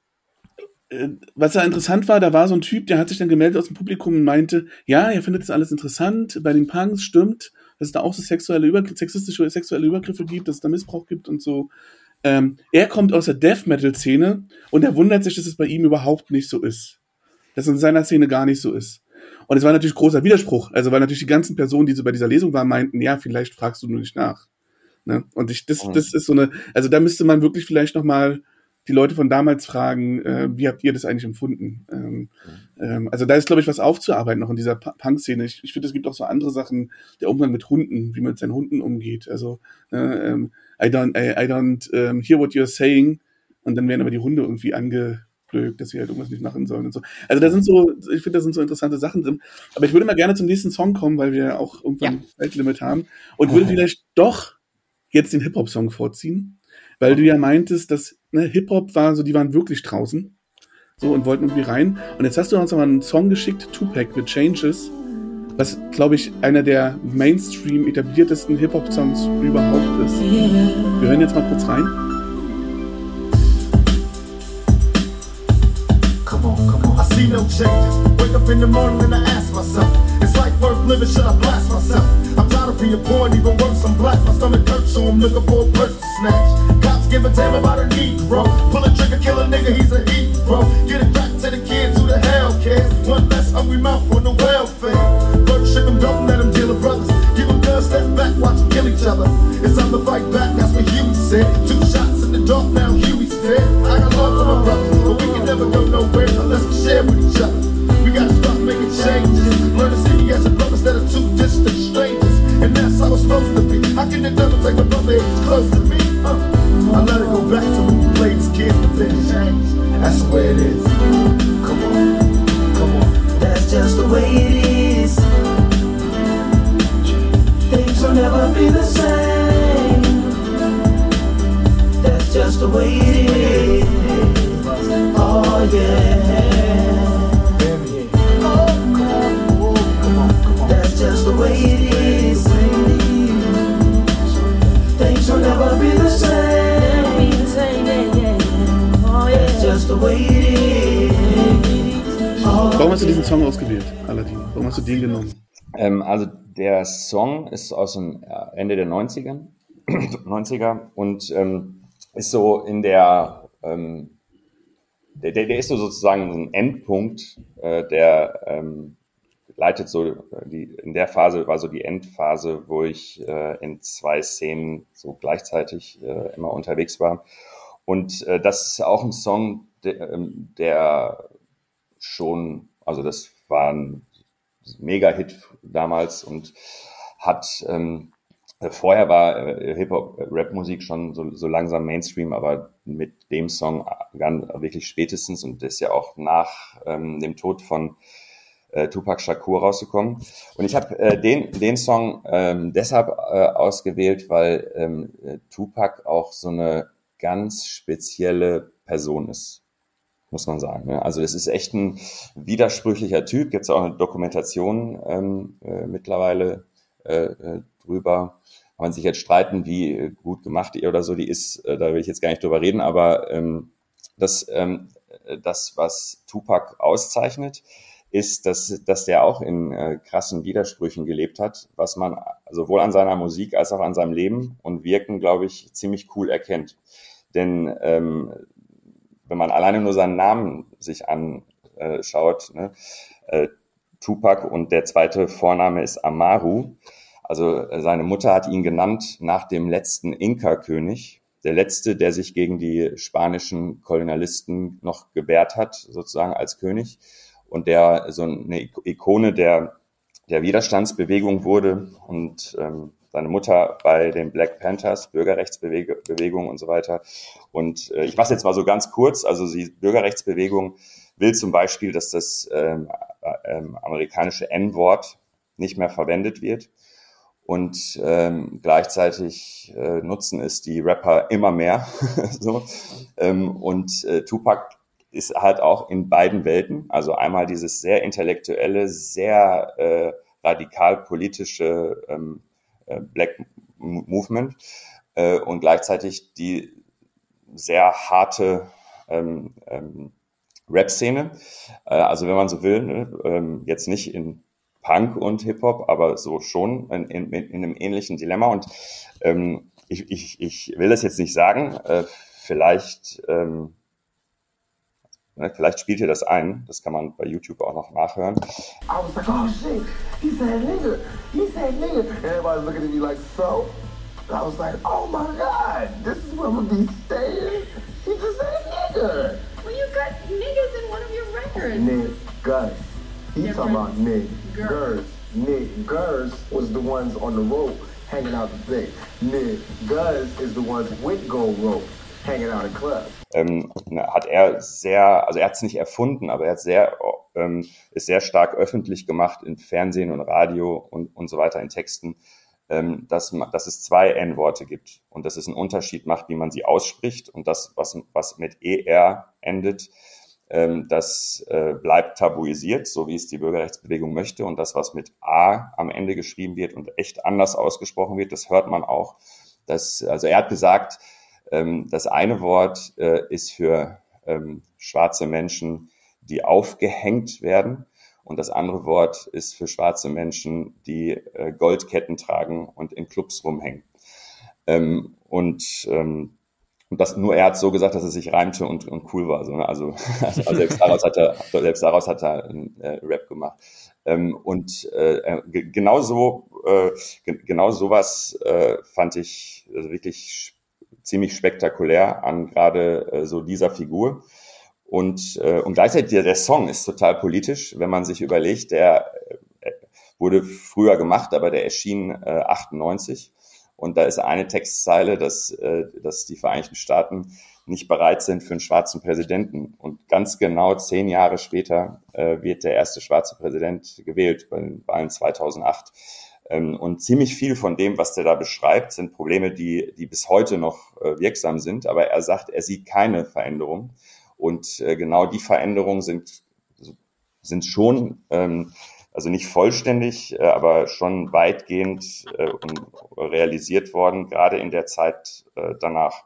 was da interessant war, da war so ein Typ, der hat sich dann gemeldet aus dem Publikum und meinte, ja, er findet das alles interessant, bei den Punks stimmt, dass es da auch so sexuelle Übergriffe, sexistische sexuelle Übergriffe gibt, dass es da Missbrauch gibt und so. Ähm, er kommt aus der Death Metal Szene und er wundert sich, dass es bei ihm überhaupt nicht so ist. Dass es in seiner Szene gar nicht so ist. Und es war natürlich großer Widerspruch. Also, weil natürlich die ganzen Personen, die so bei dieser Lesung waren, meinten, ja, vielleicht fragst du nur nicht nach. Ne? Und ich, das, das ist so eine, also da müsste man wirklich vielleicht nochmal die Leute von damals fragen, äh, wie habt ihr das eigentlich empfunden? Ähm, ähm, also da ist, glaube ich, was aufzuarbeiten noch in dieser Punk-Szene. Ich, ich finde, es gibt auch so andere Sachen, der Umgang mit Hunden, wie man mit seinen Hunden umgeht. Also äh, ähm, I don't, I, I don't um, hear what you're saying. Und dann werden aber die Hunde irgendwie angeblökt, dass sie halt irgendwas nicht machen sollen und so. Also da sind so, ich finde, da sind so interessante Sachen drin. Aber ich würde mal gerne zum nächsten Song kommen, weil wir auch irgendwann ja. Zeitlimit haben. Und oh. würde vielleicht doch jetzt den Hip-Hop-Song vorziehen, weil du ja meintest, dass ne, Hip-Hop war so, die waren wirklich draußen. So und wollten irgendwie rein. Und jetzt hast du uns aber einen Song geschickt, Tupac with Changes was, glaube ich, einer der Mainstream etabliertesten Hip-Hop-Songs überhaupt ist. Wir hören jetzt mal kurz rein. Come on, come on. I see no changes. Wake up in the morning and I ask myself, is life worth living? Should I blast myself? I'm tired of being poor and even worse, I'm black. My stomach hurts, so I'm looking for a purse to snatch. Cops give a damn about a Negro. Pull a trigger, kill a nigga, he's a hero. Get it back to the kids, who the hell cares? One less hungry mouth on the welfare. Ship them, don't let them deal with brothers. Give them guns, step back, watch kill each other. It's time to fight back, that's what Huey said. Two shots in the dark, now Huey's dead. I got love for my brother, but we can never go nowhere unless we share with each other. We gotta start making changes. Learn to see How it's supposed to be. How can the devil take a brother if he's close to me? Uh, I let it go back to when we played as kids, but. That's the way it is. Come on, come on. That's just the way it is Things will never be the same. That's just the way it is. Oh yeah. Will never be the same. That's just the way it is. Warum hast du diesen Song ausgewählt, Aladdin? Warum hast du den genommen? Ähm, also der Song ist aus dem äh, Ende der 90er, 90er und ähm, ist so in der, ähm, der, der, ist so sozusagen ein Endpunkt, äh, der ähm, leitet so äh, die, in der Phase war so die Endphase, wo ich äh, in zwei Szenen so gleichzeitig äh, immer unterwegs war. Und äh, das ist auch ein Song, der, ähm, der schon, also das war ein Mega-Hit damals und hat ähm, vorher war äh, Hip-Hop-Rap-Musik äh, schon so, so langsam Mainstream, aber mit dem Song begann wirklich spätestens und das ist ja auch nach ähm, dem Tod von äh, Tupac Shakur rausgekommen. Und ich habe äh, den, den Song ähm, deshalb äh, ausgewählt, weil ähm, Tupac auch so eine ganz spezielle Person ist muss man sagen. Ne? Also es ist echt ein widersprüchlicher Typ. Gibt es auch eine Dokumentation ähm, äh, mittlerweile äh, äh, drüber. Kann man sich jetzt streiten, wie gut gemacht die oder so die ist. Äh, da will ich jetzt gar nicht drüber reden. Aber ähm, das, ähm, das, was Tupac auszeichnet, ist, dass, dass der auch in äh, krassen Widersprüchen gelebt hat, was man sowohl an seiner Musik als auch an seinem Leben und Wirken, glaube ich, ziemlich cool erkennt. Denn ähm, wenn man alleine nur seinen Namen sich anschaut, ne, äh, Tupac und der zweite Vorname ist Amaru. Also äh, seine Mutter hat ihn genannt nach dem letzten Inka-König, der letzte, der sich gegen die spanischen Kolonialisten noch gewehrt hat, sozusagen als König und der so eine Ikone der, der Widerstandsbewegung wurde und ähm, seine Mutter bei den Black Panthers, Bürgerrechtsbewegung und so weiter. Und äh, ich mache jetzt mal so ganz kurz. Also die Bürgerrechtsbewegung will zum Beispiel, dass das ähm, äh, ähm, amerikanische N-Wort nicht mehr verwendet wird. Und ähm, gleichzeitig äh, nutzen es die Rapper immer mehr. so. ähm, und äh, Tupac ist halt auch in beiden Welten. Also einmal dieses sehr intellektuelle, sehr äh, radikal politische ähm, äh, Black Movement äh, und gleichzeitig die sehr harte ähm, ähm, Rap-Szene. Äh, also wenn man so will, ne, ähm, jetzt nicht in Punk und Hip-Hop, aber so schon in, in, in einem ähnlichen Dilemma. Und ähm, ich, ich, ich will das jetzt nicht sagen. Äh, vielleicht ähm, Ne, vielleicht spielt ihr das ein, das kann man bei YouTube auch noch nachhören. I was like, oh shit, he said nigga, he said nigga. Everybody's looking at me like, so? I was like, oh my god, this is where I'm gonna be staying. He just said nigga. Well, you got niggas in one of your records. Niggas. He talking about niggas. Niggas was the ones on the rope hanging out the thing. Niggas is the ones with gold rope ähm, hat er sehr, also er hat es nicht erfunden, aber er hat sehr, ähm, ist sehr stark öffentlich gemacht in Fernsehen und Radio und, und so weiter in Texten, ähm, dass, dass es zwei N-Worte gibt. Und dass es einen Unterschied macht, wie man sie ausspricht und das, was, was mit ER endet, ähm, das äh, bleibt tabuisiert, so wie es die Bürgerrechtsbewegung möchte. Und das, was mit A am Ende geschrieben wird und echt anders ausgesprochen wird, das hört man auch. Das, also er hat gesagt, ähm, das eine Wort äh, ist für ähm, schwarze Menschen, die aufgehängt werden. Und das andere Wort ist für schwarze Menschen, die äh, Goldketten tragen und in Clubs rumhängen. Ähm, und, ähm, und das nur er hat so gesagt, dass es sich reimte und, und cool war. So, ne? also, also selbst daraus hat er, selbst daraus hat er einen äh, Rap gemacht. Ähm, und äh, äh genau so, äh, genau sowas äh, fand ich also wirklich ziemlich spektakulär an gerade äh, so dieser Figur. Und, äh, und gleichzeitig der, der Song ist total politisch, wenn man sich überlegt, der äh, wurde früher gemacht, aber der erschien äh, 98. Und da ist eine Textzeile, dass, äh, dass die Vereinigten Staaten nicht bereit sind für einen schwarzen Präsidenten. Und ganz genau zehn Jahre später äh, wird der erste schwarze Präsident gewählt bei den Wahlen 2008. Ähm, und ziemlich viel von dem, was der da beschreibt, sind Probleme, die, die bis heute noch äh, wirksam sind. Aber er sagt, er sieht keine Veränderung. Und äh, genau die Veränderungen sind, sind schon, ähm, also nicht vollständig, äh, aber schon weitgehend realisiert worden, gerade in der Zeit danach.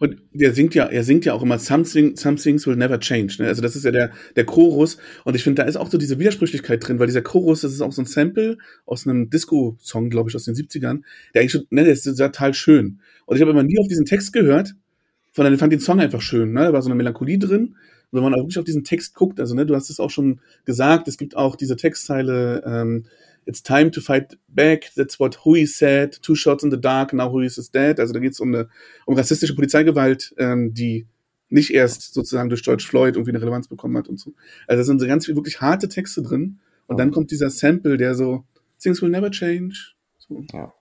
Und der singt ja, er singt ja auch immer Something, Some things will never change. Ne? Also das ist ja der, der Chorus. Und ich finde, da ist auch so diese Widersprüchlichkeit drin, weil dieser Chorus, das ist auch so ein Sample aus einem Disco-Song, glaube ich, aus den 70ern, der eigentlich schon, ne, der ist total schön. Und ich habe immer nie auf diesen Text gehört, sondern ich fand den Song einfach schön. Ne? Da war so eine Melancholie drin. Und wenn man auch wirklich auf diesen Text guckt, also ne, du hast es auch schon gesagt, es gibt auch diese Textzeile, ähm, It's time to fight back. That's what Hui said. Two shots in the dark. Now Hui is dead. Also da geht es um eine um rassistische Polizeigewalt, ähm, die nicht erst sozusagen durch George Floyd irgendwie eine Relevanz bekommen hat und so. Also da sind so ganz viele wirklich harte Texte drin. Und dann kommt dieser Sample, der so Things will never change. So. Ja.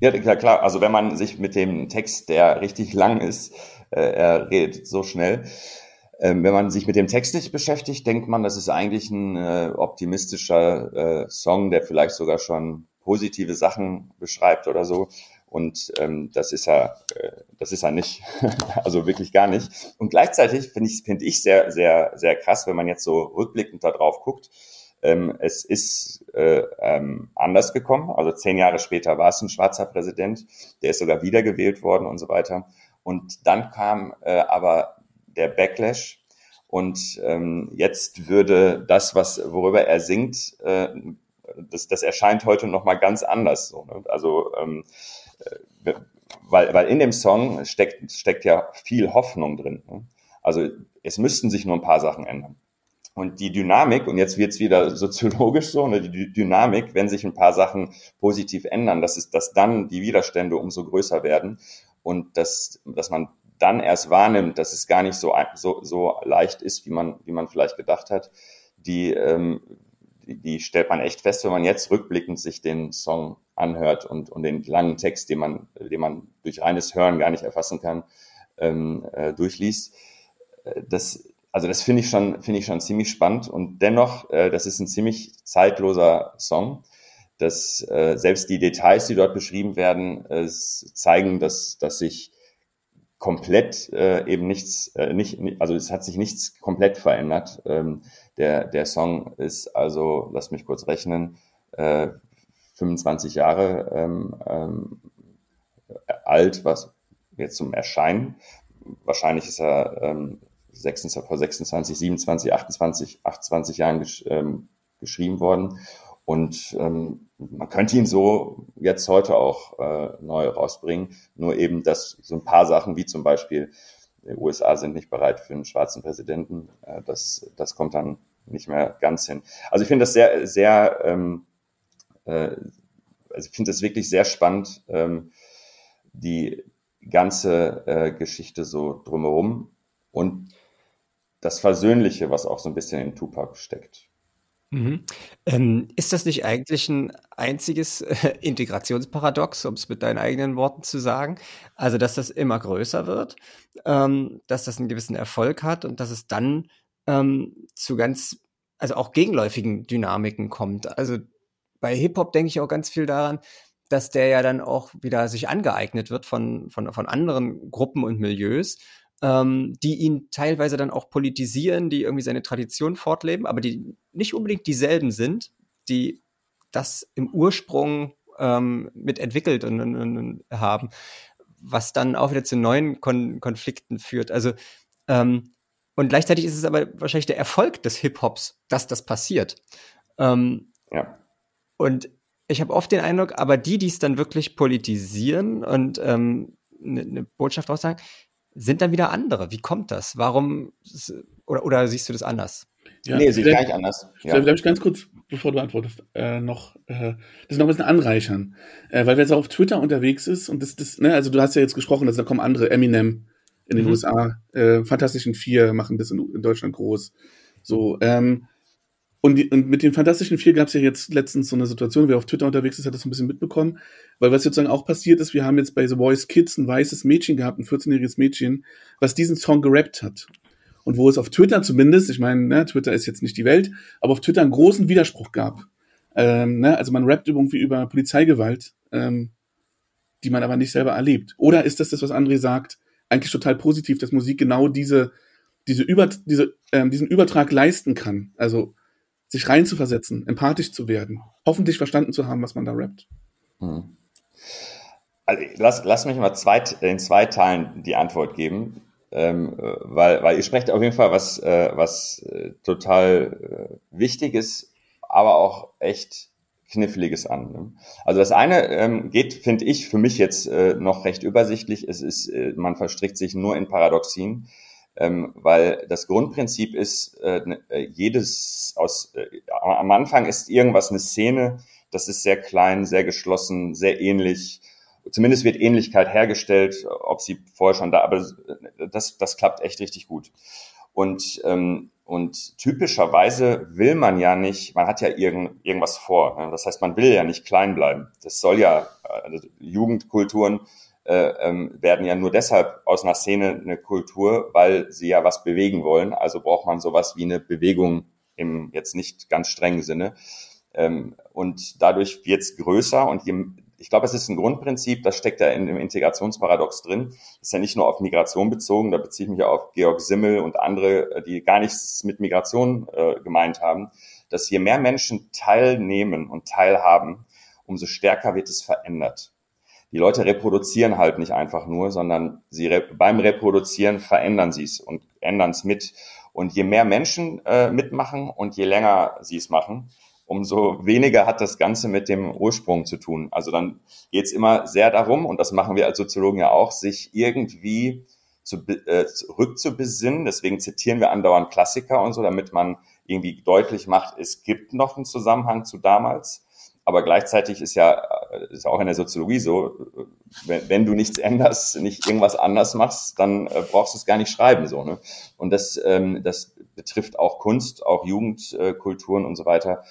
Ja, klar. Also wenn man sich mit dem Text, der richtig lang ist, äh, er redet so schnell, Ähm, wenn man sich mit dem Text nicht beschäftigt, denkt man, das ist eigentlich ein äh, optimistischer äh, Song, der vielleicht sogar schon positive Sachen beschreibt oder so. Und ähm, das ist er, äh, das ist er nicht, also wirklich gar nicht. Und gleichzeitig finde ich, finde ich sehr, sehr, sehr krass, wenn man jetzt so rückblickend da drauf guckt. Ähm, es ist äh, ähm, anders gekommen. Also zehn Jahre später war es ein schwarzer Präsident, der ist sogar wiedergewählt worden und so weiter. Und dann kam äh, aber der Backlash. Und ähm, jetzt würde das, was worüber er singt, äh, das, das erscheint heute noch mal ganz anders. So, ne? Also ähm, äh, weil, weil in dem Song steckt, steckt ja viel Hoffnung drin. Ne? Also es müssten sich nur ein paar Sachen ändern. Und die Dynamik, und jetzt wird's wieder soziologisch so, ne, die Dynamik, wenn sich ein paar Sachen positiv ändern, dass, es, dass dann die Widerstände umso größer werden und dass, dass man dann erst wahrnimmt, dass es gar nicht so, so, so leicht ist, wie man, wie man vielleicht gedacht hat, die, ähm, die, die stellt man echt fest, wenn man jetzt rückblickend sich den Song anhört und, und den langen Text, den man, den man durch reines Hören gar nicht erfassen kann, ähm, äh, durchliest. Äh, das, also das finde ich schon, finde ich schon ziemlich spannend und dennoch, äh, das ist ein ziemlich zeitloser Song. dass äh, selbst die Details, die dort beschrieben werden, äh, zeigen, dass, dass sich komplett äh, eben nichts, äh, nicht, also es hat sich nichts komplett verändert. Ähm, der, der Song ist also, lass mich kurz rechnen, äh, 25 Jahre ähm, ähm, alt, was jetzt zum Erscheinen. Wahrscheinlich ist er ähm, 26, vor 26, 27, 28, 28 Jahren gesch ähm, geschrieben worden. Und ähm, man könnte ihn so jetzt heute auch äh, neu rausbringen. Nur eben, dass so ein paar Sachen wie zum Beispiel, die USA sind nicht bereit für einen schwarzen Präsidenten, äh, das, das kommt dann nicht mehr ganz hin. Also ich finde das sehr, sehr, ähm, äh, also ich finde das wirklich sehr spannend, ähm, die ganze äh, Geschichte so drumherum und das Versöhnliche, was auch so ein bisschen in Tupac steckt. Mhm. Ähm, ist das nicht eigentlich ein einziges äh, Integrationsparadox, um es mit deinen eigenen Worten zu sagen? Also, dass das immer größer wird, ähm, dass das einen gewissen Erfolg hat und dass es dann ähm, zu ganz, also auch gegenläufigen Dynamiken kommt. Also bei Hip-Hop denke ich auch ganz viel daran, dass der ja dann auch wieder sich angeeignet wird von, von, von anderen Gruppen und Milieus ähm, die ihn teilweise dann auch politisieren, die irgendwie seine Tradition fortleben, aber die nicht unbedingt dieselben sind, die das im Ursprung ähm, mit entwickelt und, und, und, haben, was dann auch wieder zu neuen Kon Konflikten führt. Also ähm, und gleichzeitig ist es aber wahrscheinlich der Erfolg des Hip-Hops, dass das passiert. Ähm, ja. Und ich habe oft den Eindruck, aber die, die es dann wirklich politisieren und ähm, eine ne Botschaft aussagen, sind dann wieder andere. Wie kommt das? Warum, oder, oder siehst du das anders? Ja, nee, sehe ich gar nicht anders. Ja. Darf ich ganz kurz, bevor du antwortest, äh, noch äh, das noch ein bisschen anreichern. Äh, weil wer jetzt auch auf Twitter unterwegs ist und das, das, ne, also du hast ja jetzt gesprochen, dass da kommen andere, Eminem in den mhm. USA, äh, Fantastischen Vier machen das in, in Deutschland groß. So, ähm, und, die, und mit den Fantastischen Vier gab es ja jetzt letztens so eine Situation, wer auf Twitter unterwegs ist, hat das ein bisschen mitbekommen. Weil was sozusagen auch passiert ist, wir haben jetzt bei The Voice Kids ein weißes Mädchen gehabt, ein 14-jähriges Mädchen, was diesen Song gerappt hat. Und wo es auf Twitter zumindest, ich meine, ne, Twitter ist jetzt nicht die Welt, aber auf Twitter einen großen Widerspruch gab. Ähm, ne, also man rappt irgendwie über Polizeigewalt, ähm, die man aber nicht selber erlebt. Oder ist das das, was André sagt, eigentlich total positiv, dass Musik genau diese, diese Über, diese, ähm, diesen Übertrag leisten kann? Also sich reinzuversetzen, empathisch zu werden, hoffentlich verstanden zu haben, was man da rappt. Hm. Also lass, lass mich mal zwei, in zwei Teilen die Antwort geben, ähm, weil, weil ihr sprecht auf jeden Fall was, äh, was äh, total äh, Wichtiges, aber auch echt Kniffliges an. Ne? Also das eine ähm, geht, finde ich, für mich jetzt äh, noch recht übersichtlich. Es ist, äh, man verstrickt sich nur in Paradoxien ähm, weil das Grundprinzip ist, äh, ne, äh, jedes aus, äh, am Anfang ist irgendwas eine Szene, das ist sehr klein, sehr geschlossen, sehr ähnlich. Zumindest wird Ähnlichkeit hergestellt, ob sie vorher schon da, aber das, das klappt echt richtig gut. Und, ähm, und typischerweise will man ja nicht, man hat ja irgend, irgendwas vor. Ne? Das heißt, man will ja nicht klein bleiben. Das soll ja, also Jugendkulturen äh, ähm, werden ja nur deshalb aus einer Szene eine Kultur, weil sie ja was bewegen wollen. Also braucht man sowas wie eine Bewegung im jetzt nicht ganz strengen Sinne. Ähm, und dadurch wird es größer und je, ich glaube, es ist ein Grundprinzip, das steckt ja in, im Integrationsparadox drin. Ist ja nicht nur auf Migration bezogen, da beziehe ich mich ja auf Georg Simmel und andere, äh, die gar nichts mit Migration äh, gemeint haben, dass je mehr Menschen teilnehmen und teilhaben, umso stärker wird es verändert die Leute reproduzieren halt nicht einfach nur, sondern sie beim Reproduzieren verändern sie es und ändern es mit. Und je mehr Menschen äh, mitmachen und je länger sie es machen, umso weniger hat das Ganze mit dem Ursprung zu tun. Also dann geht es immer sehr darum, und das machen wir als Soziologen ja auch, sich irgendwie zu, äh, zurückzubesinnen. Deswegen zitieren wir andauernd Klassiker und so, damit man irgendwie deutlich macht, es gibt noch einen Zusammenhang zu damals. Aber gleichzeitig ist ja ist auch in der Soziologie so, wenn, wenn du nichts änderst, nicht irgendwas anders machst, dann äh, brauchst du es gar nicht schreiben so. Ne? Und das, ähm, das betrifft auch Kunst, auch Jugendkulturen äh, und so weiter.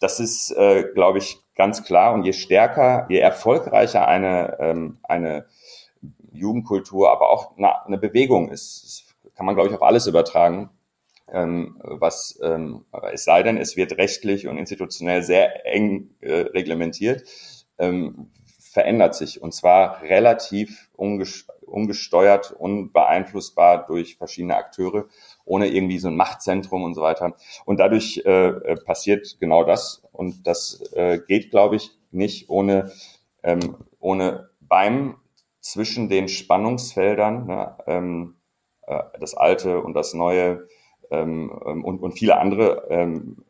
Das ist, äh, glaube ich, ganz klar. Und je stärker, je erfolgreicher eine ähm, eine Jugendkultur, aber auch eine, eine Bewegung ist, kann man, glaube ich, auf alles übertragen ähm, was ähm, es sei denn, es wird rechtlich und institutionell sehr eng äh, reglementiert, ähm, verändert sich und zwar relativ ungesteuert, unbeeinflussbar durch verschiedene Akteure, ohne irgendwie so ein Machtzentrum und so weiter. Und dadurch äh, äh passiert genau das und das äh, geht, glaube ich, nicht ohne, ähm, ohne beim zwischen den Spannungsfeldern, ne, ähm, äh, das Alte und das Neue, ähm, ähm, und, und viele andere ähm,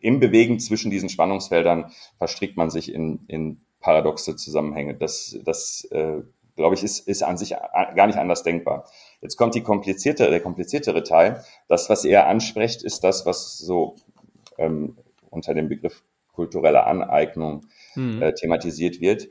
im Bewegen zwischen diesen Spannungsfeldern verstrickt man sich in, in paradoxe Zusammenhänge. Das, das äh, glaube ich, ist, ist an sich gar nicht anders denkbar. Jetzt kommt die komplizierte, der kompliziertere Teil. Das, was er anspricht, ist das, was so ähm, unter dem Begriff kulturelle Aneignung mhm. äh, thematisiert wird.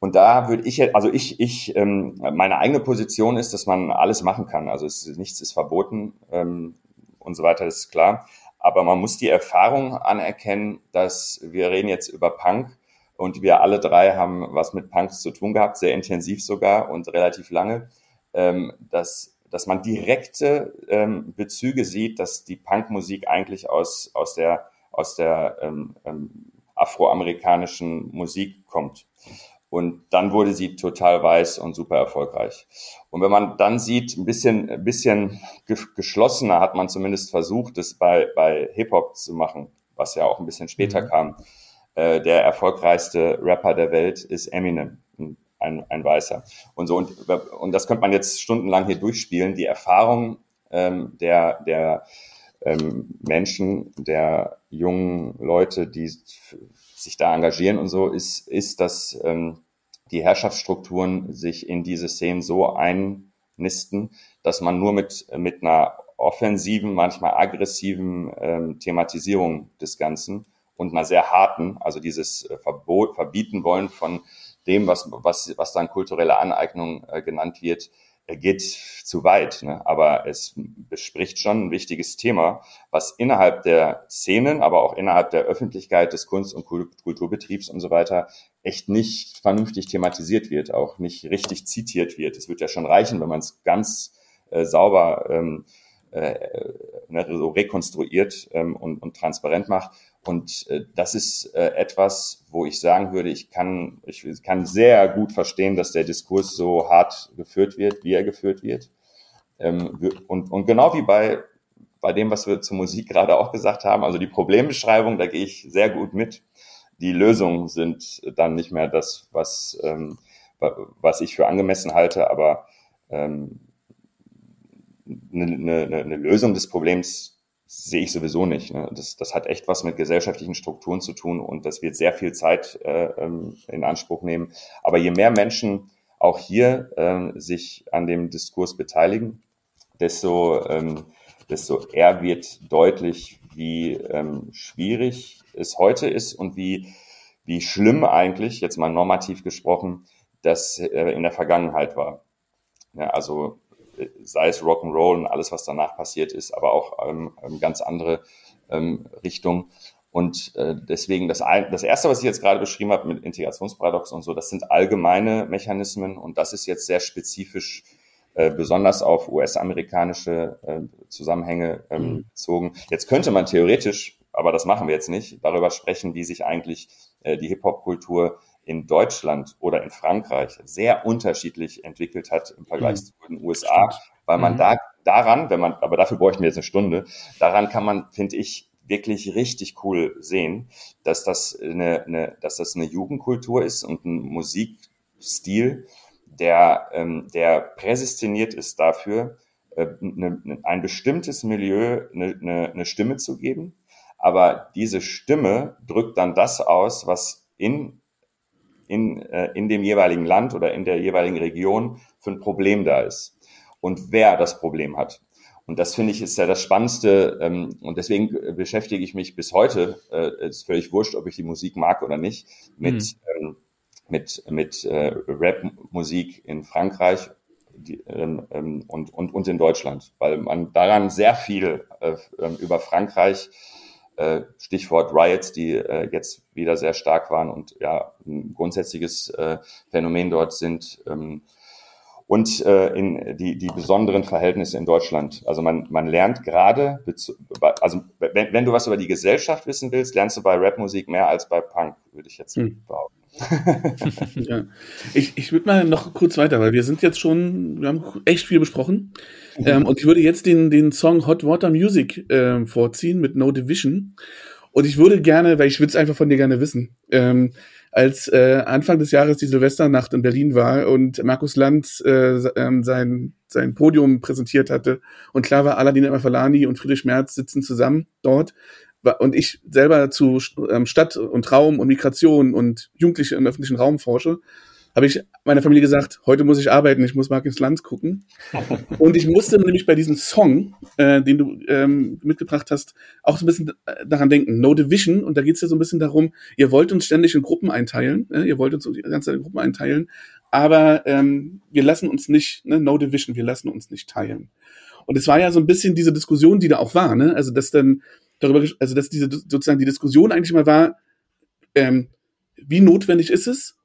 Und da würde ich, also ich, ich, ähm, meine eigene Position ist, dass man alles machen kann. Also es, nichts ist verboten ähm, und so weiter, das ist klar. Aber man muss die Erfahrung anerkennen, dass wir reden jetzt über Punk und wir alle drei haben was mit Punks zu tun gehabt, sehr intensiv sogar und relativ lange, ähm, dass, dass man direkte ähm, Bezüge sieht, dass die Punkmusik eigentlich aus, aus der, aus der ähm, ähm, afroamerikanischen Musik kommt. Und dann wurde sie total weiß und super erfolgreich. Und wenn man dann sieht, ein bisschen, ein bisschen geschlossener hat man zumindest versucht, es bei, bei Hip-Hop zu machen, was ja auch ein bisschen später mhm. kam. Äh, der erfolgreichste Rapper der Welt ist Eminem, ein, ein Weißer. Und so, und, und das könnte man jetzt stundenlang hier durchspielen. Die Erfahrung ähm, der, der ähm, Menschen, der jungen Leute, die sich da engagieren und so, ist, ist, dass ähm, die Herrschaftsstrukturen sich in diese Szenen so einnisten, dass man nur mit, mit einer offensiven, manchmal aggressiven ähm, Thematisierung des Ganzen und einer sehr harten, also dieses äh, Verbot, Verbieten wollen von dem, was, was, was dann kulturelle Aneignung äh, genannt wird, geht zu weit. Ne? Aber es bespricht schon ein wichtiges Thema, was innerhalb der Szenen, aber auch innerhalb der Öffentlichkeit des Kunst- und Kulturbetriebs und so weiter echt nicht vernünftig thematisiert wird, auch nicht richtig zitiert wird. Es wird ja schon reichen, wenn man es ganz äh, sauber ähm, äh, ne, so rekonstruiert ähm, und, und transparent macht. Und äh, das ist äh, etwas, wo ich sagen würde, ich kann, ich kann sehr gut verstehen, dass der Diskurs so hart geführt wird, wie er geführt wird. Ähm, und, und genau wie bei, bei dem, was wir zur Musik gerade auch gesagt haben, also die Problembeschreibung, da gehe ich sehr gut mit. Die Lösungen sind dann nicht mehr das, was, ähm, was ich für angemessen halte, aber ähm, eine, eine, eine Lösung des Problems sehe ich sowieso nicht. Ne? Das, das hat echt was mit gesellschaftlichen Strukturen zu tun und das wird sehr viel Zeit äh, ähm, in Anspruch nehmen. Aber je mehr Menschen auch hier äh, sich an dem Diskurs beteiligen, desto, ähm, desto eher wird deutlich, wie ähm, schwierig es heute ist und wie, wie schlimm eigentlich, jetzt mal normativ gesprochen, das äh, in der Vergangenheit war. Ja, also sei es Rock'n'Roll und alles, was danach passiert ist, aber auch ähm, ähm, ganz andere ähm, Richtungen. Und äh, deswegen das, das Erste, was ich jetzt gerade beschrieben habe mit Integrationsparadox und so, das sind allgemeine Mechanismen und das ist jetzt sehr spezifisch äh, besonders auf US-amerikanische äh, Zusammenhänge ähm, mhm. bezogen. Jetzt könnte man theoretisch, aber das machen wir jetzt nicht, darüber sprechen, wie sich eigentlich äh, die Hip-Hop-Kultur in Deutschland oder in Frankreich sehr unterschiedlich entwickelt hat im Vergleich mhm. zu den USA, weil man mhm. da daran, wenn man, aber dafür bräuchten wir jetzt eine Stunde, daran kann man, finde ich, wirklich richtig cool sehen, dass das eine, eine, dass das eine Jugendkultur ist und ein Musikstil, der, ähm, der präsistiniert ist dafür, äh, eine, ein bestimmtes Milieu eine, eine, eine Stimme zu geben. Aber diese Stimme drückt dann das aus, was in, in, äh, in dem jeweiligen Land oder in der jeweiligen Region für ein Problem da ist und wer das Problem hat. Und das finde ich ist ja das Spannendste. Ähm, und deswegen beschäftige ich mich bis heute, äh, ist völlig wurscht, ob ich die Musik mag oder nicht, mit, mhm. ähm, mit, mit äh, Rap-Musik in Frankreich die, ähm, ähm, und, und, und in Deutschland, weil man daran sehr viel äh, ähm, über Frankreich, äh, Stichwort Riots, die äh, jetzt wieder sehr stark waren und ja ein grundsätzliches äh, Phänomen dort sind, ähm, und äh, in die, die besonderen Verhältnisse in Deutschland. Also man, man lernt gerade, also wenn, wenn du was über die Gesellschaft wissen willst, lernst du bei Rapmusik mehr als bei Punk, würde ich jetzt hm. behaupten. ja. Ich, ich würde mal noch kurz weiter, weil wir sind jetzt schon, wir haben echt viel besprochen. Mhm. Ähm, und ich würde jetzt den, den Song Hot Water Music äh, vorziehen mit No Division. Und ich würde gerne, weil ich würde es einfach von dir gerne wissen, ähm, als äh, Anfang des Jahres die Silvesternacht in Berlin war und Markus Lanz äh, ähm, sein, sein Podium präsentiert hatte und klar war, Aladin Emafalani und Friedrich Merz sitzen zusammen dort und ich selber zu ähm, Stadt und Raum und Migration und Jugendliche im öffentlichen Raum forsche, habe ich meiner Familie gesagt, heute muss ich arbeiten, ich muss Mark ins Land gucken. und ich musste nämlich bei diesem Song, äh, den du ähm, mitgebracht hast, auch so ein bisschen äh, daran denken. No Division, und da geht es ja so ein bisschen darum, ihr wollt uns ständig in Gruppen einteilen, äh, ihr wollt uns die ganze Zeit in Gruppen einteilen, aber ähm, wir lassen uns nicht, ne, No Division, wir lassen uns nicht teilen. Und es war ja so ein bisschen diese Diskussion, die da auch war, ne? Also dass dann darüber, also dass diese sozusagen die Diskussion eigentlich mal war, ähm, wie notwendig ist es,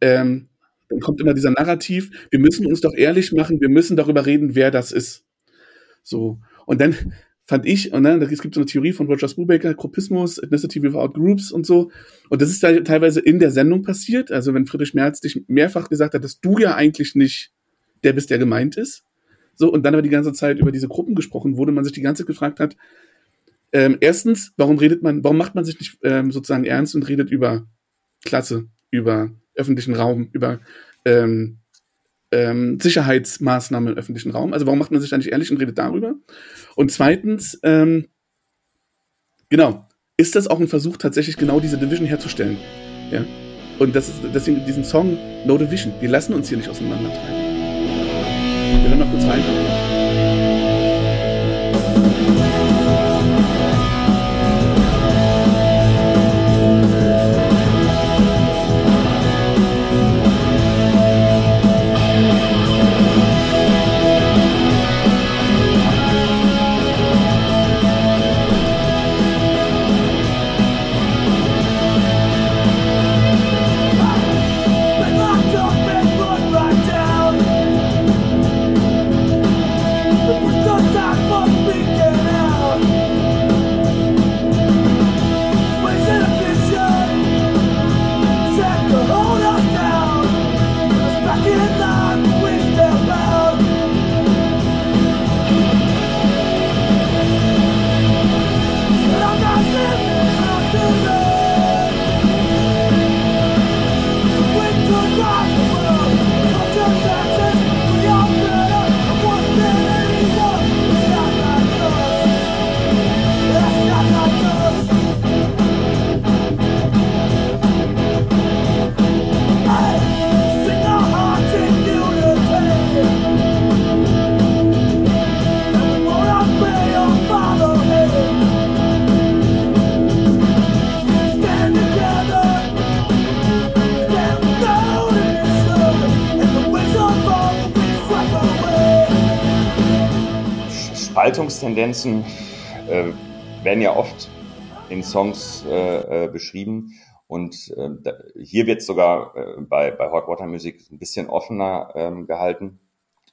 ähm, dann kommt immer dieser Narrativ, wir müssen uns doch ehrlich machen, wir müssen darüber reden, wer das ist. So. Und dann fand ich, und dann, es gibt so eine Theorie von Roger Brubaker, Gruppismus, Ethnicity without Groups und so. Und das ist da teilweise in der Sendung passiert. Also wenn Friedrich Merz dich mehrfach gesagt hat, dass du ja eigentlich nicht der bist, der gemeint ist. So, und dann aber die ganze Zeit über diese Gruppen gesprochen wurde, man sich die ganze Zeit gefragt hat, ähm, erstens, warum redet man, warum macht man sich nicht ähm, sozusagen ernst und redet über Klasse, über öffentlichen Raum, über ähm, ähm, Sicherheitsmaßnahmen im öffentlichen Raum. Also warum macht man sich da nicht ehrlich und redet darüber? Und zweitens, ähm, genau, ist das auch ein Versuch, tatsächlich genau diese Division herzustellen? Ja. Und das ist deswegen diesen Song No Division. Wir lassen uns hier nicht auseinandertreiben. Wir hören mal kurz rein. Spaltungstendenzen äh, werden ja oft in Songs äh, äh, beschrieben. Und äh, da, hier wird sogar äh, bei, bei Hot Water Music ein bisschen offener ähm, gehalten.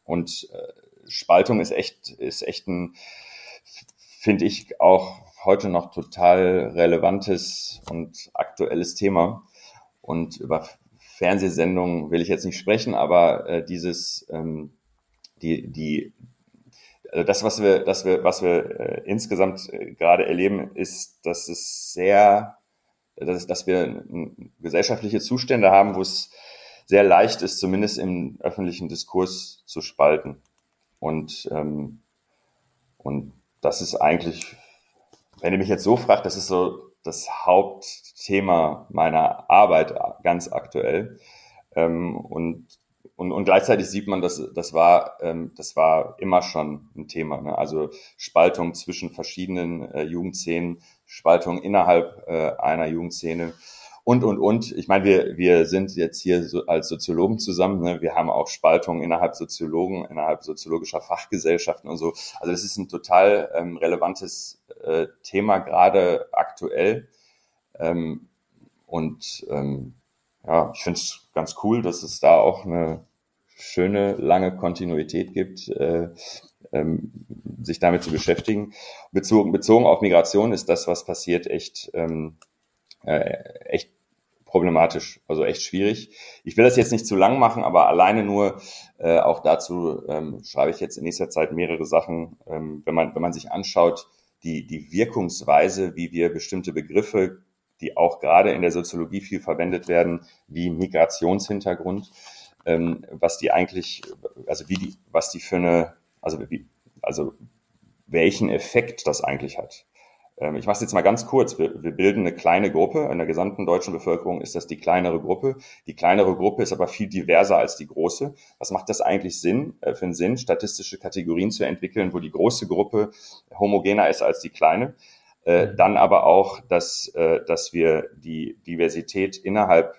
Und äh, Spaltung ist echt, ist echt ein, finde ich, auch heute noch total relevantes und aktuelles Thema. Und über Fernsehsendungen will ich jetzt nicht sprechen, aber äh, dieses, ähm, die, die, also das, was wir, das wir, was wir äh, insgesamt äh, gerade erleben, ist, dass es sehr, dass, dass wir gesellschaftliche Zustände haben, wo es sehr leicht ist, zumindest im öffentlichen Diskurs zu spalten. Und, ähm, und das ist eigentlich, wenn ihr mich jetzt so fragt, das ist so das Hauptthema meiner Arbeit ganz aktuell. Ähm, und, und, und gleichzeitig sieht man, dass das war, ähm, das war immer schon ein Thema. Ne? Also Spaltung zwischen verschiedenen äh, Jugendszenen, Spaltung innerhalb äh, einer Jugendszene und, und, und. Ich meine, wir, wir sind jetzt hier so als Soziologen zusammen. Ne? Wir haben auch Spaltungen innerhalb Soziologen, innerhalb soziologischer Fachgesellschaften und so. Also das ist ein total ähm, relevantes äh, Thema, gerade aktuell. Ähm, und ähm, ja, ich finde es ganz cool, dass es da auch eine schöne, lange Kontinuität gibt, äh, ähm, sich damit zu beschäftigen. Bezogen, bezogen auf Migration ist das, was passiert, echt, ähm, äh, echt problematisch, also echt schwierig. Ich will das jetzt nicht zu lang machen, aber alleine nur äh, auch dazu ähm, schreibe ich jetzt in nächster Zeit mehrere Sachen. Ähm, wenn man wenn man sich anschaut, die die Wirkungsweise, wie wir bestimmte Begriffe, die auch gerade in der Soziologie viel verwendet werden, wie Migrationshintergrund, ähm, was die eigentlich, also wie die, was die für eine, also wie, also welchen Effekt das eigentlich hat. Ähm, ich mache es jetzt mal ganz kurz. Wir, wir, bilden eine kleine Gruppe. In der gesamten deutschen Bevölkerung ist das die kleinere Gruppe. Die kleinere Gruppe ist aber viel diverser als die große. Was macht das eigentlich Sinn, äh, für einen Sinn, statistische Kategorien zu entwickeln, wo die große Gruppe homogener ist als die kleine? Äh, mhm. dann aber auch, dass, äh, dass wir die Diversität innerhalb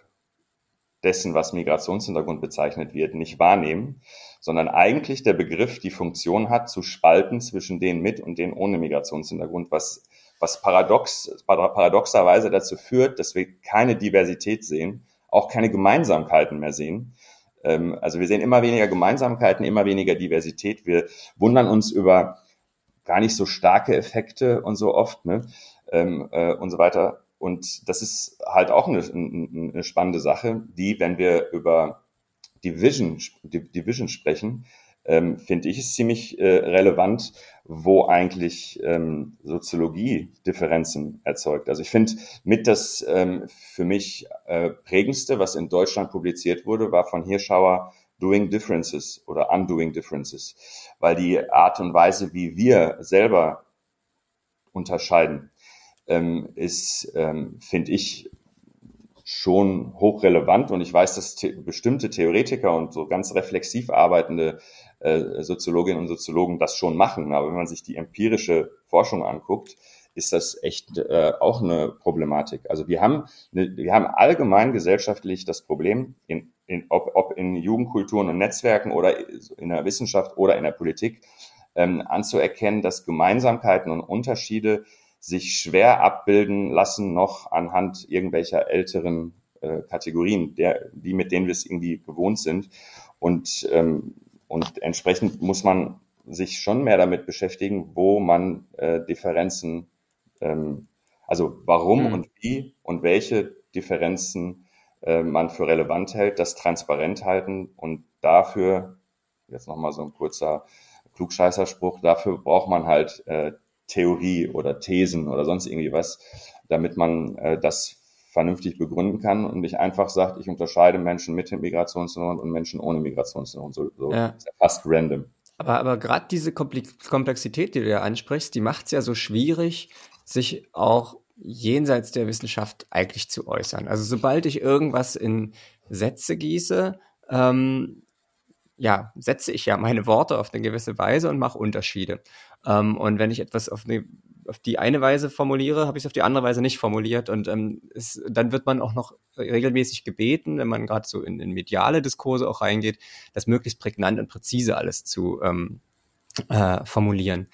dessen, was Migrationshintergrund bezeichnet wird, nicht wahrnehmen, sondern eigentlich der Begriff die Funktion hat, zu spalten zwischen denen mit und denen ohne Migrationshintergrund, was was paradox, paradoxerweise dazu führt, dass wir keine Diversität sehen, auch keine Gemeinsamkeiten mehr sehen. Ähm, also wir sehen immer weniger Gemeinsamkeiten, immer weniger Diversität. Wir wundern uns über gar nicht so starke Effekte und so oft ne? ähm, äh, und so weiter. Und das ist halt auch eine, eine spannende Sache, die, wenn wir über Division, Division sprechen, ähm, finde ich es ziemlich äh, relevant, wo eigentlich ähm, Soziologie Differenzen erzeugt. Also ich finde mit das ähm, für mich äh, prägendste, was in Deutschland publiziert wurde, war von Hirschauer Doing Differences oder Undoing Differences, weil die Art und Weise, wie wir selber unterscheiden, ähm, ist, ähm, finde ich, schon hochrelevant und ich weiß, dass the bestimmte Theoretiker und so ganz reflexiv arbeitende äh, Soziologinnen und Soziologen das schon machen. Aber wenn man sich die empirische Forschung anguckt, ist das echt äh, auch eine Problematik. Also wir haben, eine, wir haben allgemein gesellschaftlich das Problem, in, in, ob, ob in Jugendkulturen und Netzwerken oder in der Wissenschaft oder in der Politik, ähm, anzuerkennen, dass Gemeinsamkeiten und Unterschiede sich schwer abbilden lassen noch anhand irgendwelcher älteren äh, Kategorien, der, die mit denen wir es irgendwie gewohnt sind. Und ähm, und entsprechend muss man sich schon mehr damit beschäftigen, wo man äh, Differenzen, ähm, also warum mhm. und wie und welche Differenzen äh, man für relevant hält, das transparent halten und dafür, jetzt nochmal so ein kurzer Klugscheißerspruch, dafür braucht man halt äh, Theorie oder Thesen oder sonst irgendwie was, damit man äh, das vernünftig begründen kann und nicht einfach sagt, ich unterscheide Menschen mit Migrationshintergrund und Menschen ohne Migrationshintergrund. So, so ja. ist ja fast random. Aber, aber gerade diese Komplexität, die du ja ansprichst, die macht es ja so schwierig, sich auch jenseits der Wissenschaft eigentlich zu äußern. Also sobald ich irgendwas in Sätze gieße, ähm, ja, setze ich ja meine Worte auf eine gewisse Weise und mache Unterschiede. Ähm, und wenn ich etwas auf eine auf die eine Weise formuliere, habe ich es auf die andere Weise nicht formuliert. Und ähm, es, dann wird man auch noch regelmäßig gebeten, wenn man gerade so in, in, mediale Diskurse auch reingeht, das möglichst prägnant und präzise alles zu ähm, äh, formulieren.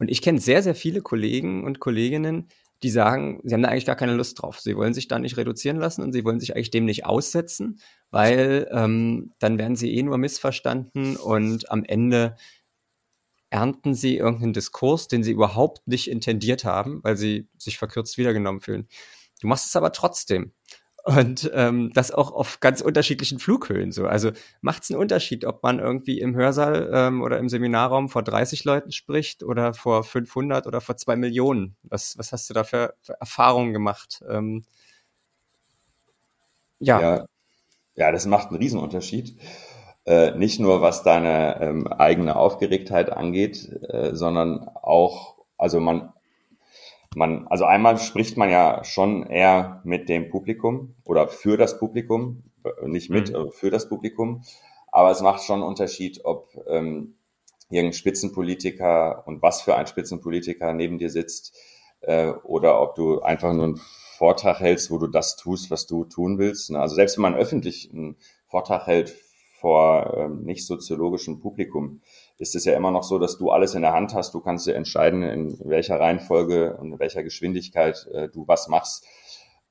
Und ich kenne sehr, sehr viele Kollegen und Kolleginnen, die sagen, sie haben da eigentlich gar keine Lust drauf. Sie wollen sich da nicht reduzieren lassen und sie wollen sich eigentlich dem nicht aussetzen, weil ähm, dann werden sie eh nur missverstanden und am Ende ernten sie irgendeinen Diskurs, den sie überhaupt nicht intendiert haben, weil sie sich verkürzt wiedergenommen fühlen. Du machst es aber trotzdem. Und ähm, das auch auf ganz unterschiedlichen Flughöhen so. Also macht es einen Unterschied, ob man irgendwie im Hörsaal ähm, oder im Seminarraum vor 30 Leuten spricht oder vor 500 oder vor zwei Millionen? Was, was hast du da für, für Erfahrungen gemacht? Ähm, ja. ja. Ja, das macht einen Riesenunterschied. Äh, nicht nur was deine ähm, eigene Aufgeregtheit angeht, äh, sondern auch, also man man, also einmal spricht man ja schon eher mit dem Publikum oder für das Publikum, nicht mit, mhm. für das Publikum. Aber es macht schon einen Unterschied, ob ähm, irgendein Spitzenpolitiker und was für ein Spitzenpolitiker neben dir sitzt äh, oder ob du einfach nur einen Vortrag hältst, wo du das tust, was du tun willst. Also selbst wenn man öffentlich einen Vortrag hält vor ähm, nicht soziologischem Publikum, ist es ja immer noch so, dass du alles in der Hand hast. Du kannst dir entscheiden, in welcher Reihenfolge und in welcher Geschwindigkeit äh, du was machst.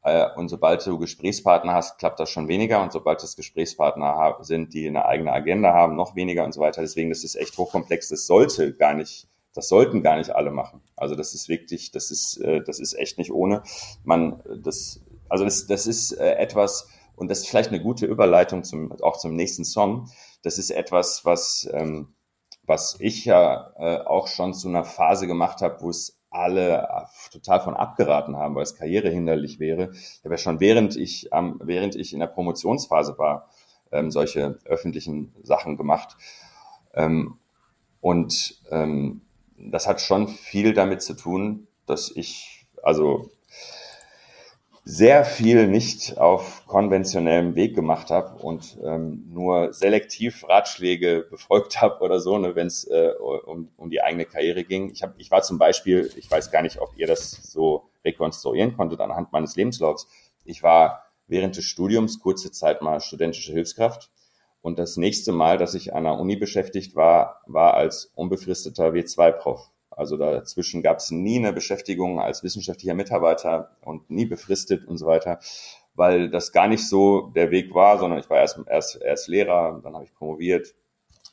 Äh, und sobald du Gesprächspartner hast, klappt das schon weniger. Und sobald es Gesprächspartner sind, die eine eigene Agenda haben, noch weniger und so weiter. Deswegen ist es echt hochkomplex. Das sollte gar nicht, das sollten gar nicht alle machen. Also das ist wirklich, das ist, äh, das ist echt nicht ohne. Man, das, also das, das ist äh, etwas, und das ist vielleicht eine gute Überleitung zum, auch zum nächsten Song. Das ist etwas, was, ähm, was ich ja äh, auch schon zu einer Phase gemacht habe, wo es alle total von abgeraten haben, weil es karrierehinderlich wäre. Ich habe ja schon während ich, ähm, während ich in der Promotionsphase war, ähm, solche öffentlichen Sachen gemacht. Ähm, und ähm, das hat schon viel damit zu tun, dass ich, also sehr viel nicht auf konventionellem Weg gemacht habe und ähm, nur selektiv Ratschläge befolgt habe oder so, ne, wenn es äh, um, um die eigene Karriere ging. Ich, hab, ich war zum Beispiel, ich weiß gar nicht, ob ihr das so rekonstruieren konntet anhand meines Lebenslaufs. Ich war während des Studiums kurze Zeit mal studentische Hilfskraft und das nächste Mal, dass ich an der Uni beschäftigt war, war als unbefristeter W2-Prof. Also dazwischen gab es nie eine Beschäftigung als wissenschaftlicher Mitarbeiter und nie befristet und so weiter, weil das gar nicht so der Weg war, sondern ich war erst, erst, erst Lehrer, dann habe ich promoviert,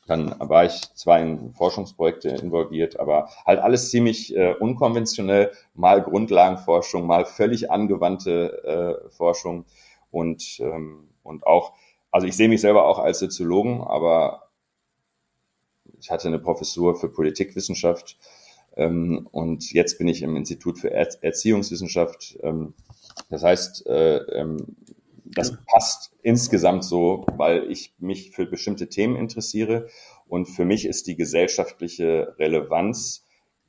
dann war ich zwar in Forschungsprojekte involviert, aber halt alles ziemlich äh, unkonventionell, mal Grundlagenforschung, mal völlig angewandte äh, Forschung und, ähm, und auch, also ich sehe mich selber auch als Soziologen, aber ich hatte eine Professur für Politikwissenschaft ähm, und jetzt bin ich im Institut für er Erziehungswissenschaft. Ähm, das heißt, äh, ähm, das passt insgesamt so, weil ich mich für bestimmte Themen interessiere. Und für mich ist die gesellschaftliche Relevanz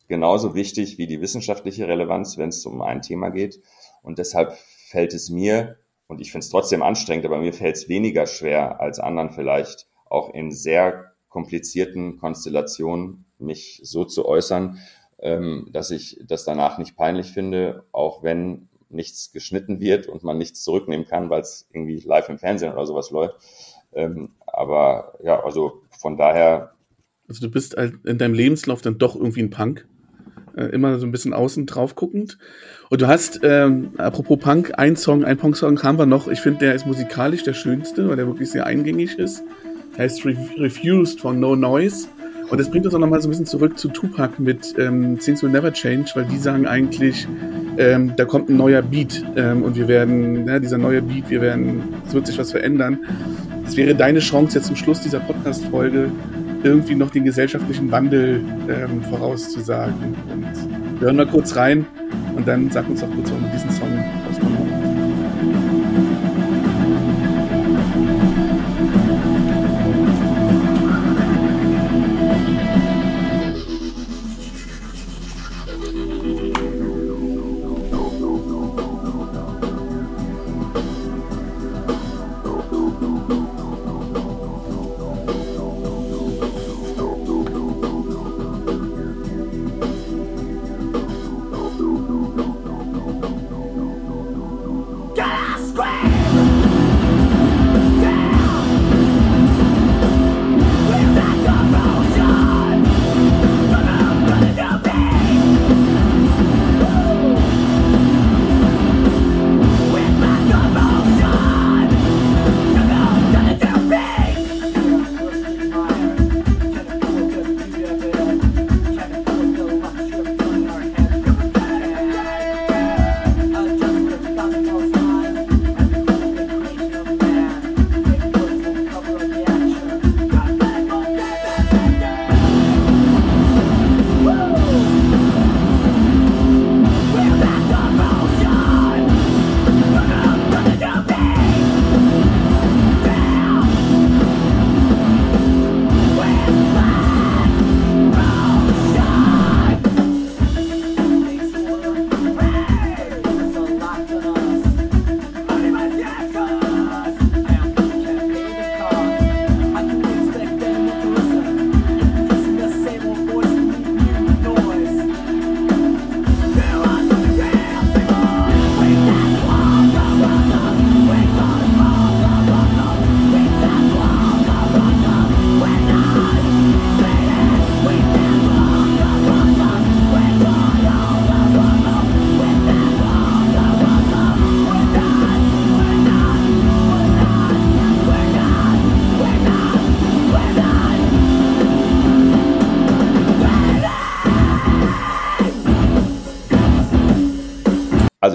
genauso wichtig wie die wissenschaftliche Relevanz, wenn es um ein Thema geht. Und deshalb fällt es mir, und ich finde es trotzdem anstrengend, aber mir fällt es weniger schwer als anderen vielleicht, auch in sehr komplizierten Konstellationen mich so zu äußern, ähm, dass ich das danach nicht peinlich finde, auch wenn nichts geschnitten wird und man nichts zurücknehmen kann, weil es irgendwie live im Fernsehen oder sowas läuft. Ähm, aber ja, also von daher. Also du bist in deinem Lebenslauf dann doch irgendwie ein Punk. Äh, immer so ein bisschen außen drauf guckend. Und du hast, ähm, apropos Punk, ein Song, ein Punk-Song haben wir noch. Ich finde, der ist musikalisch der schönste, weil der wirklich sehr eingängig ist. Heißt Refused von No Noise. Und das bringt uns auch nochmal so ein bisschen zurück zu Tupac mit ähm, Things Will Never Change, weil die sagen eigentlich, ähm, da kommt ein neuer Beat ähm, und wir werden, ja, dieser neue Beat, wir werden, es wird sich was verändern. Es wäre deine Chance jetzt zum Schluss dieser Podcast-Folge irgendwie noch den gesellschaftlichen Wandel ähm, vorauszusagen. Und wir hören mal kurz rein und dann sag uns doch kurz, warum du diesen Song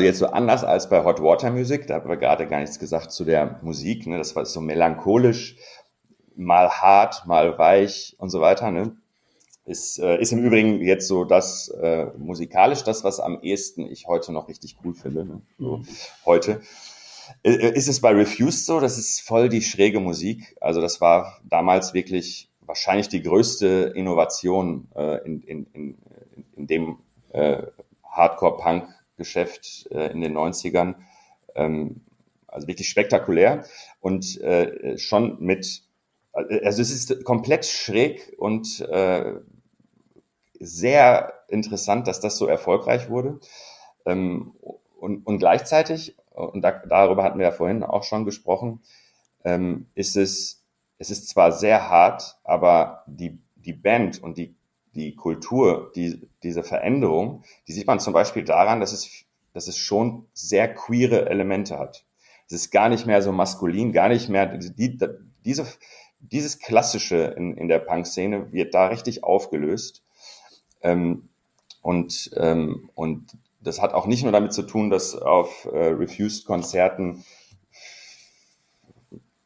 Also jetzt so anders als bei Hot Water Music, da haben wir gerade gar nichts gesagt zu der Musik, ne? das war so melancholisch, mal hart, mal weich und so weiter. Ne? Ist, äh, ist im Übrigen jetzt so das äh, musikalisch das, was am ehesten ich heute noch richtig cool finde. Ne? So, mhm. Heute. Äh, ist es bei Refused so? Das ist voll die schräge Musik. Also das war damals wirklich wahrscheinlich die größte Innovation äh, in, in, in, in dem äh, Hardcore-Punk-Geschäft äh, in den 90ern. Ähm, also wirklich spektakulär und äh, schon mit, also es ist komplett schräg und äh, sehr interessant, dass das so erfolgreich wurde. Ähm, und, und gleichzeitig, und da, darüber hatten wir ja vorhin auch schon gesprochen, ähm, ist es, es ist zwar sehr hart, aber die, die Band und die, die Kultur, die, diese Veränderung, die sieht man zum Beispiel daran, dass es, dass es schon sehr queere Elemente hat. Es ist gar nicht mehr so maskulin, gar nicht mehr, die, diese, dieses Klassische in, in der Punk-Szene wird da richtig aufgelöst. Ähm, und, ähm, und das hat auch nicht nur damit zu tun, dass auf äh, Refused-Konzerten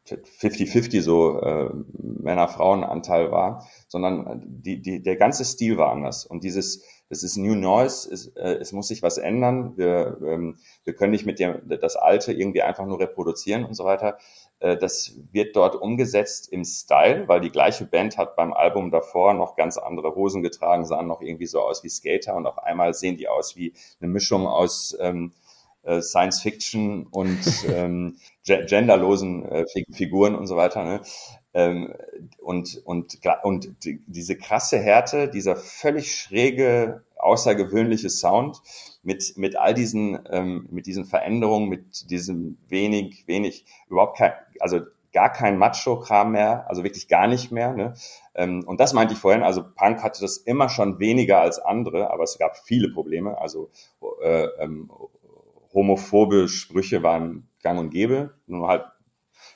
50-50 so äh, Männer-Frauen-Anteil war, sondern die, die, der ganze Stil war anders. Und dieses, das ist New Noise, es, äh, es muss sich was ändern. Wir, ähm, wir können nicht mit dem, das Alte irgendwie einfach nur reproduzieren und so weiter. Äh, das wird dort umgesetzt im Style, weil die gleiche Band hat beim Album davor noch ganz andere Hosen getragen, sahen noch irgendwie so aus wie Skater und auf einmal sehen die aus wie eine Mischung aus ähm, äh, Science Fiction und ähm, genderlosen äh, Figuren und so weiter. Ne? Ähm, und, und, und diese krasse Härte, dieser völlig schräge, außergewöhnliche Sound mit, mit all diesen, ähm, mit diesen Veränderungen, mit diesem wenig, wenig, überhaupt kein, also gar kein Macho-Kram mehr, also wirklich gar nicht mehr. Ne? Ähm, und das meinte ich vorhin, also Punk hatte das immer schon weniger als andere, aber es gab viele Probleme. Also äh, ähm, homophobe Sprüche waren gang und gäbe, nur halt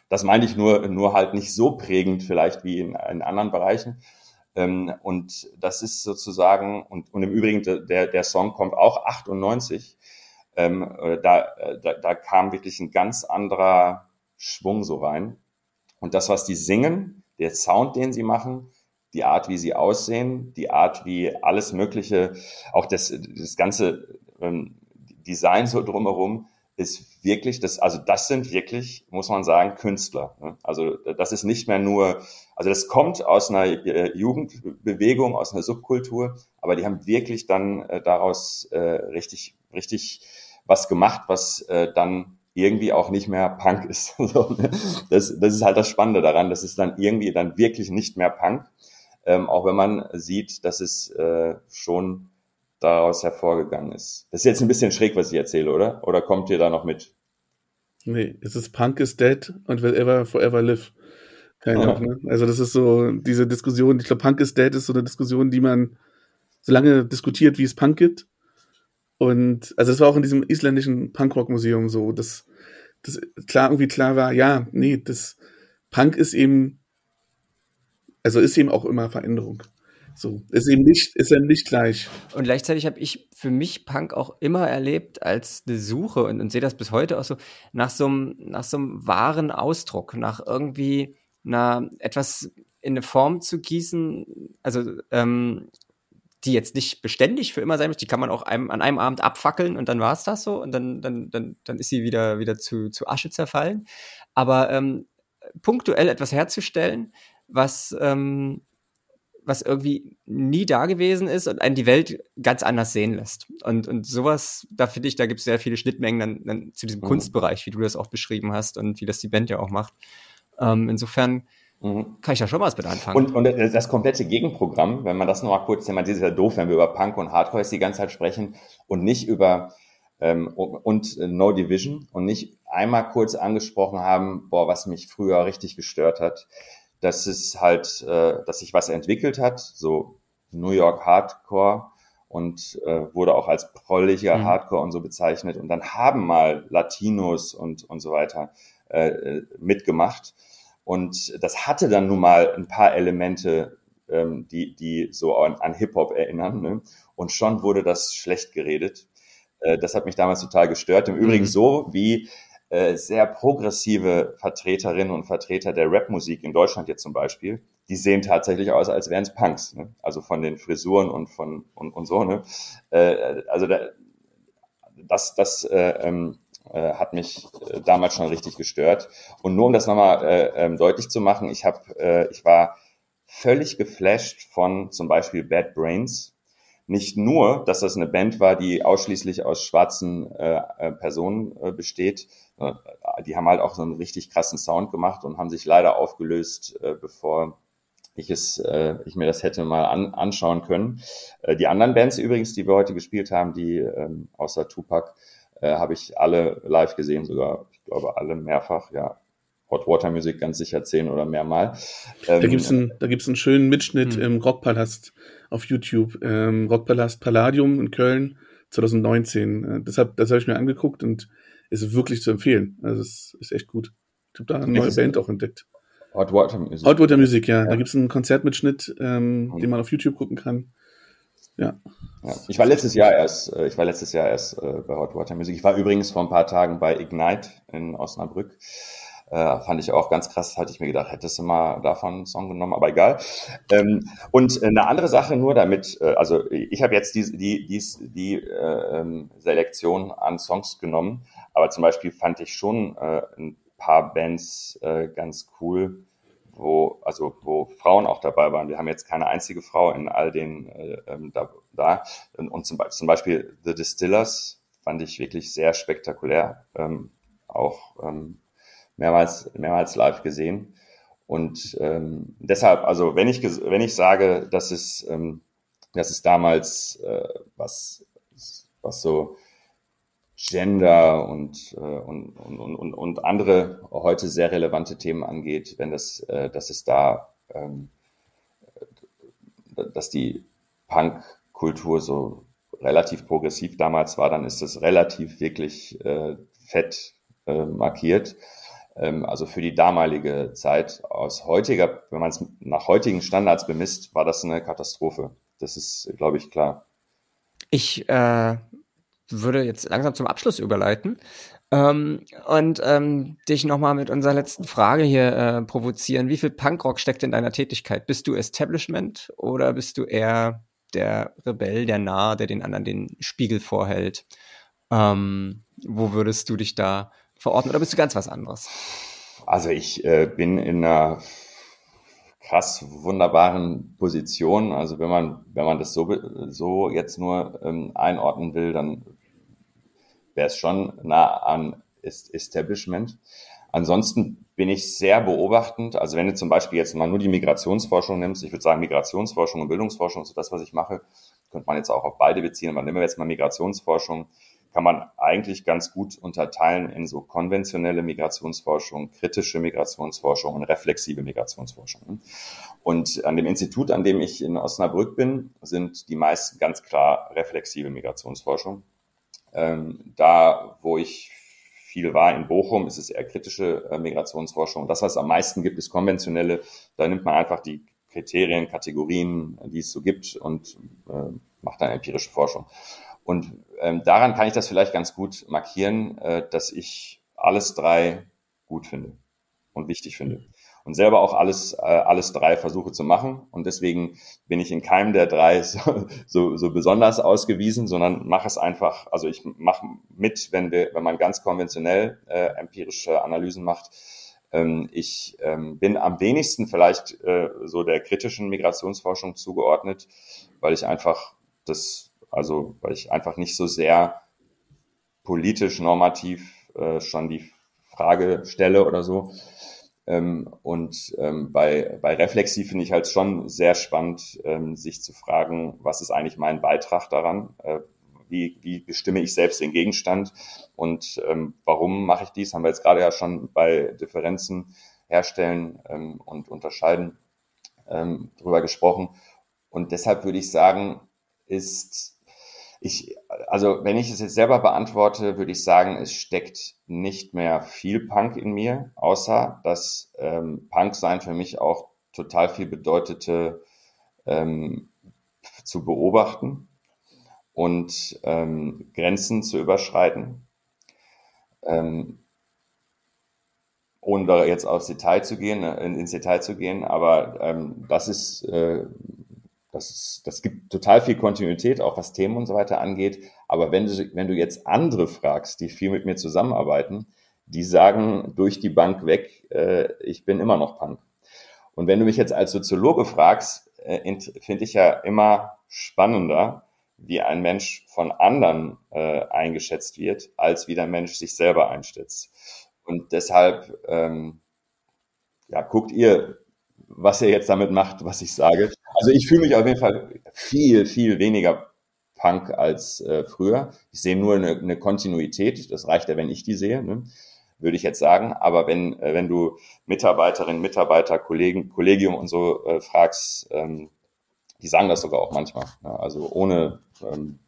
das meine ich nur, nur halt nicht so prägend vielleicht wie in, in anderen Bereichen. Ähm, und das ist sozusagen, und, und im Übrigen, der, der Song kommt auch 98. Ähm, äh, da, äh, da, da kam wirklich ein ganz anderer Schwung so rein. Und das, was die singen, der Sound, den sie machen, die Art, wie sie aussehen, die Art, wie alles Mögliche, auch das, das ganze ähm, Design so drumherum, ist wirklich das, also das sind wirklich, muss man sagen, Künstler. Ne? Also das ist nicht mehr nur, also das kommt aus einer äh, Jugendbewegung, aus einer Subkultur, aber die haben wirklich dann äh, daraus äh, richtig, richtig was gemacht, was äh, dann irgendwie auch nicht mehr Punk ist. ne? das, das ist halt das Spannende daran, das ist dann irgendwie dann wirklich nicht mehr Punk, ähm, auch wenn man sieht, dass es äh, schon daraus hervorgegangen ist. Das ist jetzt ein bisschen schräg, was ich erzähle, oder? Oder kommt ihr da noch mit? Nee, es ist Punk is dead and will ever forever live. Keine Ahnung. Ne? Also das ist so diese Diskussion, ich glaube, Punk is dead ist so eine Diskussion, die man so lange diskutiert, wie es Punk gibt. Und also es war auch in diesem isländischen Punkrock-Museum so, dass das klar irgendwie klar war, ja, nee, das Punk ist eben, also ist eben auch immer Veränderung. So, ist eben nicht, ist eben nicht gleich. Und gleichzeitig habe ich für mich Punk auch immer erlebt als eine Suche und, und sehe das bis heute auch so, nach so einem, nach so einem wahren Ausdruck, nach irgendwie einer, etwas in eine Form zu gießen, also, ähm, die jetzt nicht beständig für immer sein muss, die kann man auch einem, an einem Abend abfackeln und dann war es das so und dann, dann, dann, dann ist sie wieder, wieder zu, zu Asche zerfallen. Aber ähm, punktuell etwas herzustellen, was, ähm, was irgendwie nie da gewesen ist und einen die Welt ganz anders sehen lässt. Und, und sowas, da finde ich, da gibt es sehr viele Schnittmengen dann, dann zu diesem mhm. Kunstbereich, wie du das auch beschrieben hast und wie das die Band ja auch macht. Ähm, insofern mhm. kann ich da schon was mit anfangen. Und, und das komplette Gegenprogramm, wenn man das noch mal kurz thematisiert, ist ja doof, wenn wir über Punk und Hardcore die ganze Zeit sprechen und nicht über ähm, und No Division und nicht einmal kurz angesprochen haben, boah, was mich früher richtig gestört hat dass es halt, äh, dass sich was entwickelt hat, so New York Hardcore und äh, wurde auch als prolliger mhm. Hardcore und so bezeichnet. Und dann haben mal Latinos und, und so weiter äh, mitgemacht. Und das hatte dann nun mal ein paar Elemente, ähm, die, die so an, an Hip-Hop erinnern. Ne? Und schon wurde das schlecht geredet. Äh, das hat mich damals total gestört. Im Übrigen mhm. so wie äh, sehr progressive Vertreterinnen und Vertreter der Rapmusik in Deutschland jetzt zum Beispiel, die sehen tatsächlich aus, als wären es Punks. Ne? Also von den Frisuren und von und, und so. Ne? Äh, also da, das, das äh, ähm, äh, hat mich äh, damals schon richtig gestört. Und nur um das nochmal äh, ähm, deutlich zu machen, ich habe, äh, ich war völlig geflasht von zum Beispiel Bad Brains. Nicht nur, dass das eine Band war, die ausschließlich aus schwarzen äh, äh Personen äh, besteht, die haben halt auch so einen richtig krassen Sound gemacht und haben sich leider aufgelöst, äh, bevor ich es, äh, ich mir das hätte mal an, anschauen können. Äh, die anderen Bands übrigens, die wir heute gespielt haben, die ähm, außer Tupac, äh, habe ich alle live gesehen, sogar, ich glaube, alle mehrfach, ja. Hot Water Music ganz sicher zehn oder mehrmal. Ähm, da gibt's einen, da gibt's einen schönen Mitschnitt hm. im Rockpalast auf YouTube. Ähm, Rockpalast Palladium in Köln 2019. Äh, deshalb, das habe ich mir angeguckt und ist wirklich zu empfehlen. Also es ist echt gut. Ich habe da eine neue Band auch entdeckt. Hot Water Music. Hot Water Music, ja. ja. Da gibt's einen Konzertmitschnitt, ähm, mhm. den man auf YouTube gucken kann. Ja. ja. Ich war letztes Jahr erst, äh, ich war letztes Jahr erst äh, bei Hot Water Music. Ich war übrigens vor ein paar Tagen bei Ignite in Osnabrück. Äh, fand ich auch ganz krass, hatte ich mir gedacht, hättest du mal davon einen Song genommen, aber egal. Ähm, und eine andere Sache nur damit, äh, also ich habe jetzt die, die, die, die äh, ähm, Selektion an Songs genommen, aber zum Beispiel fand ich schon äh, ein paar Bands äh, ganz cool, wo, also wo Frauen auch dabei waren. Wir haben jetzt keine einzige Frau in all den äh, ähm, da, da. Und, und zum, zum, Beispiel The Distillers fand ich wirklich sehr spektakulär. Ähm, auch ähm, mehrmals, mehrmals live gesehen. Und ähm, deshalb, also wenn ich wenn ich sage, dass es, ähm, dass es damals äh, was was so Gender und, äh, und, und, und, und andere heute sehr relevante Themen angeht, wenn das, äh, dass es da, ähm, dass die Punk-Kultur so relativ progressiv damals war, dann ist das relativ wirklich äh, fett äh, markiert. Ähm, also für die damalige Zeit aus heutiger, wenn man es nach heutigen Standards bemisst, war das eine Katastrophe. Das ist, glaube ich, klar. Ich äh, würde jetzt langsam zum Abschluss überleiten ähm, und ähm, dich nochmal mit unserer letzten Frage hier äh, provozieren. Wie viel Punkrock steckt in deiner Tätigkeit? Bist du Establishment oder bist du eher der Rebell, der Narr, der den anderen den Spiegel vorhält? Ähm, wo würdest du dich da verorten oder bist du ganz was anderes? Also ich äh, bin in einer krass wunderbaren Position. Also wenn man, wenn man das so, so jetzt nur ähm, einordnen will, dann wäre es schon nah an Establishment. Ansonsten bin ich sehr beobachtend. Also wenn du zum Beispiel jetzt mal nur die Migrationsforschung nimmst, ich würde sagen Migrationsforschung und Bildungsforschung, so das, was ich mache, könnte man jetzt auch auf beide beziehen. Aber nehmen wir jetzt mal Migrationsforschung kann man eigentlich ganz gut unterteilen in so konventionelle Migrationsforschung, kritische Migrationsforschung und reflexive Migrationsforschung. Und an dem Institut, an dem ich in Osnabrück bin, sind die meisten ganz klar reflexive Migrationsforschung. Ähm, da, wo ich viel war in Bochum, ist es eher kritische äh, Migrationsforschung. Das, was es am meisten gibt, ist konventionelle. Da nimmt man einfach die Kriterien, Kategorien, die es so gibt und äh, macht dann empirische Forschung. Und ähm, daran kann ich das vielleicht ganz gut markieren, äh, dass ich alles drei gut finde und wichtig finde. Und selber auch alles, äh, alles drei versuche zu machen. Und deswegen bin ich in keinem der drei so, so, so besonders ausgewiesen, sondern mache es einfach, also ich mache mit, wenn wir, wenn man ganz konventionell äh, empirische Analysen macht. Ähm, ich ähm, bin am wenigsten vielleicht äh, so der kritischen Migrationsforschung zugeordnet, weil ich einfach das also weil ich einfach nicht so sehr politisch normativ äh, schon die Frage stelle oder so. Ähm, und ähm, bei, bei Reflexiv finde ich halt schon sehr spannend, ähm, sich zu fragen, was ist eigentlich mein Beitrag daran? Äh, wie, wie bestimme ich selbst den Gegenstand und ähm, warum mache ich dies? Haben wir jetzt gerade ja schon bei Differenzen herstellen ähm, und unterscheiden ähm, drüber gesprochen. Und deshalb würde ich sagen, ist ich, also wenn ich es jetzt selber beantworte, würde ich sagen, es steckt nicht mehr viel Punk in mir, außer dass ähm, Punk sein für mich auch total viel bedeutete, ähm, zu beobachten und ähm, Grenzen zu überschreiten. Ähm, ohne da jetzt aufs Detail zu gehen, äh, ins Detail zu gehen, aber ähm, das ist, äh, das ist, das gibt total viel Kontinuität, auch was Themen und so weiter angeht. Aber wenn du, wenn du jetzt andere fragst, die viel mit mir zusammenarbeiten, die sagen durch die Bank weg, äh, ich bin immer noch Punk. Und wenn du mich jetzt als Soziologe fragst, äh, finde ich ja immer spannender, wie ein Mensch von anderen äh, eingeschätzt wird, als wie der Mensch sich selber einschätzt. Und deshalb, ähm, ja, guckt ihr, was ihr jetzt damit macht, was ich sage. Also ich fühle mich auf jeden Fall viel, viel weniger Punk als äh, früher. Ich sehe nur eine, eine Kontinuität. Das reicht ja, wenn ich die sehe. Ne? würde ich jetzt sagen. Aber wenn, äh, wenn du Mitarbeiterinnen, Mitarbeiter, Kollegen, Kollegium und so äh, fragst, ähm, die sagen das sogar auch manchmal. Ja, also ohne, ähm,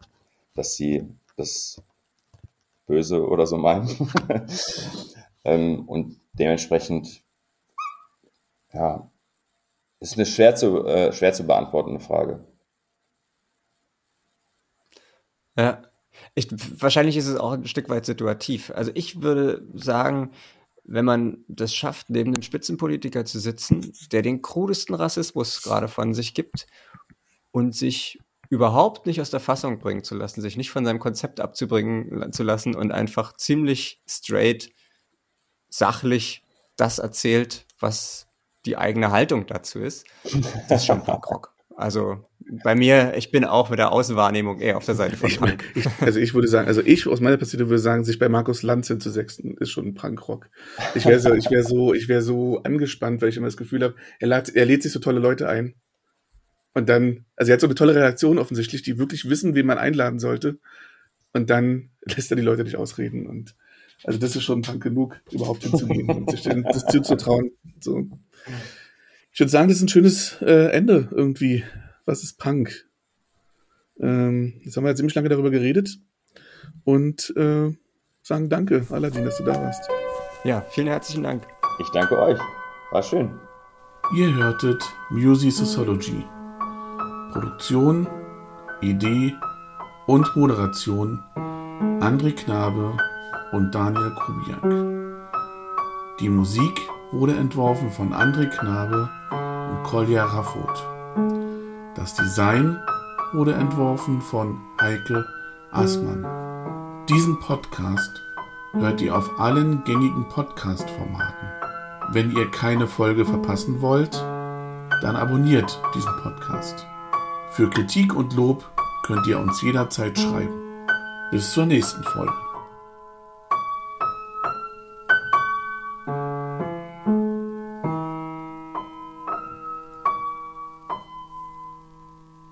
dass sie das böse oder so meinen. ähm, und dementsprechend, ja, ist eine schwer zu, äh, schwer zu beantwortende Frage. Ja, ich, wahrscheinlich ist es auch ein Stück weit situativ. Also ich würde sagen, wenn man das schafft, neben dem Spitzenpolitiker zu sitzen, der den krudesten Rassismus gerade von sich gibt und sich überhaupt nicht aus der Fassung bringen zu lassen, sich nicht von seinem Konzept abzubringen zu lassen und einfach ziemlich straight, sachlich das erzählt, was die eigene Haltung dazu ist, das ist schon Punkrock. Also bei mir, ich bin auch mit der Außenwahrnehmung eher auf der Seite von Punk. Ich, also ich würde sagen, also ich aus meiner Perspektive würde sagen, sich bei Markus Lanz hinzusetzen, ist schon ein Punkrock. Ich wäre so, ich wäre so, ich wäre so angespannt, weil ich immer das Gefühl habe, er, lad, er lädt sich so tolle Leute ein. Und dann, also er hat so eine tolle Reaktion offensichtlich, die wirklich wissen, wen man einladen sollte. Und dann lässt er die Leute nicht ausreden. Und also das ist schon Punk genug, überhaupt hinzugehen und sich das zuzutrauen. So. Ich würde sagen, das ist ein schönes äh, Ende irgendwie. Was ist Punk? Ähm, jetzt haben wir ziemlich lange darüber geredet und äh, sagen Danke, Aladdin, dass du da warst. Ja, vielen herzlichen Dank. Ich danke euch. War schön. Ihr hörtet Music Sociology. Produktion, Idee und Moderation André Knabe und Daniel Kubiak. Die Musik wurde entworfen von André Knabe und Kolja Raffot. Das Design wurde entworfen von Heike Aßmann. Diesen Podcast hört ihr auf allen gängigen Podcast-Formaten. Wenn ihr keine Folge verpassen wollt, dann abonniert diesen Podcast. Für Kritik und Lob könnt ihr uns jederzeit schreiben. Bis zur nächsten Folge.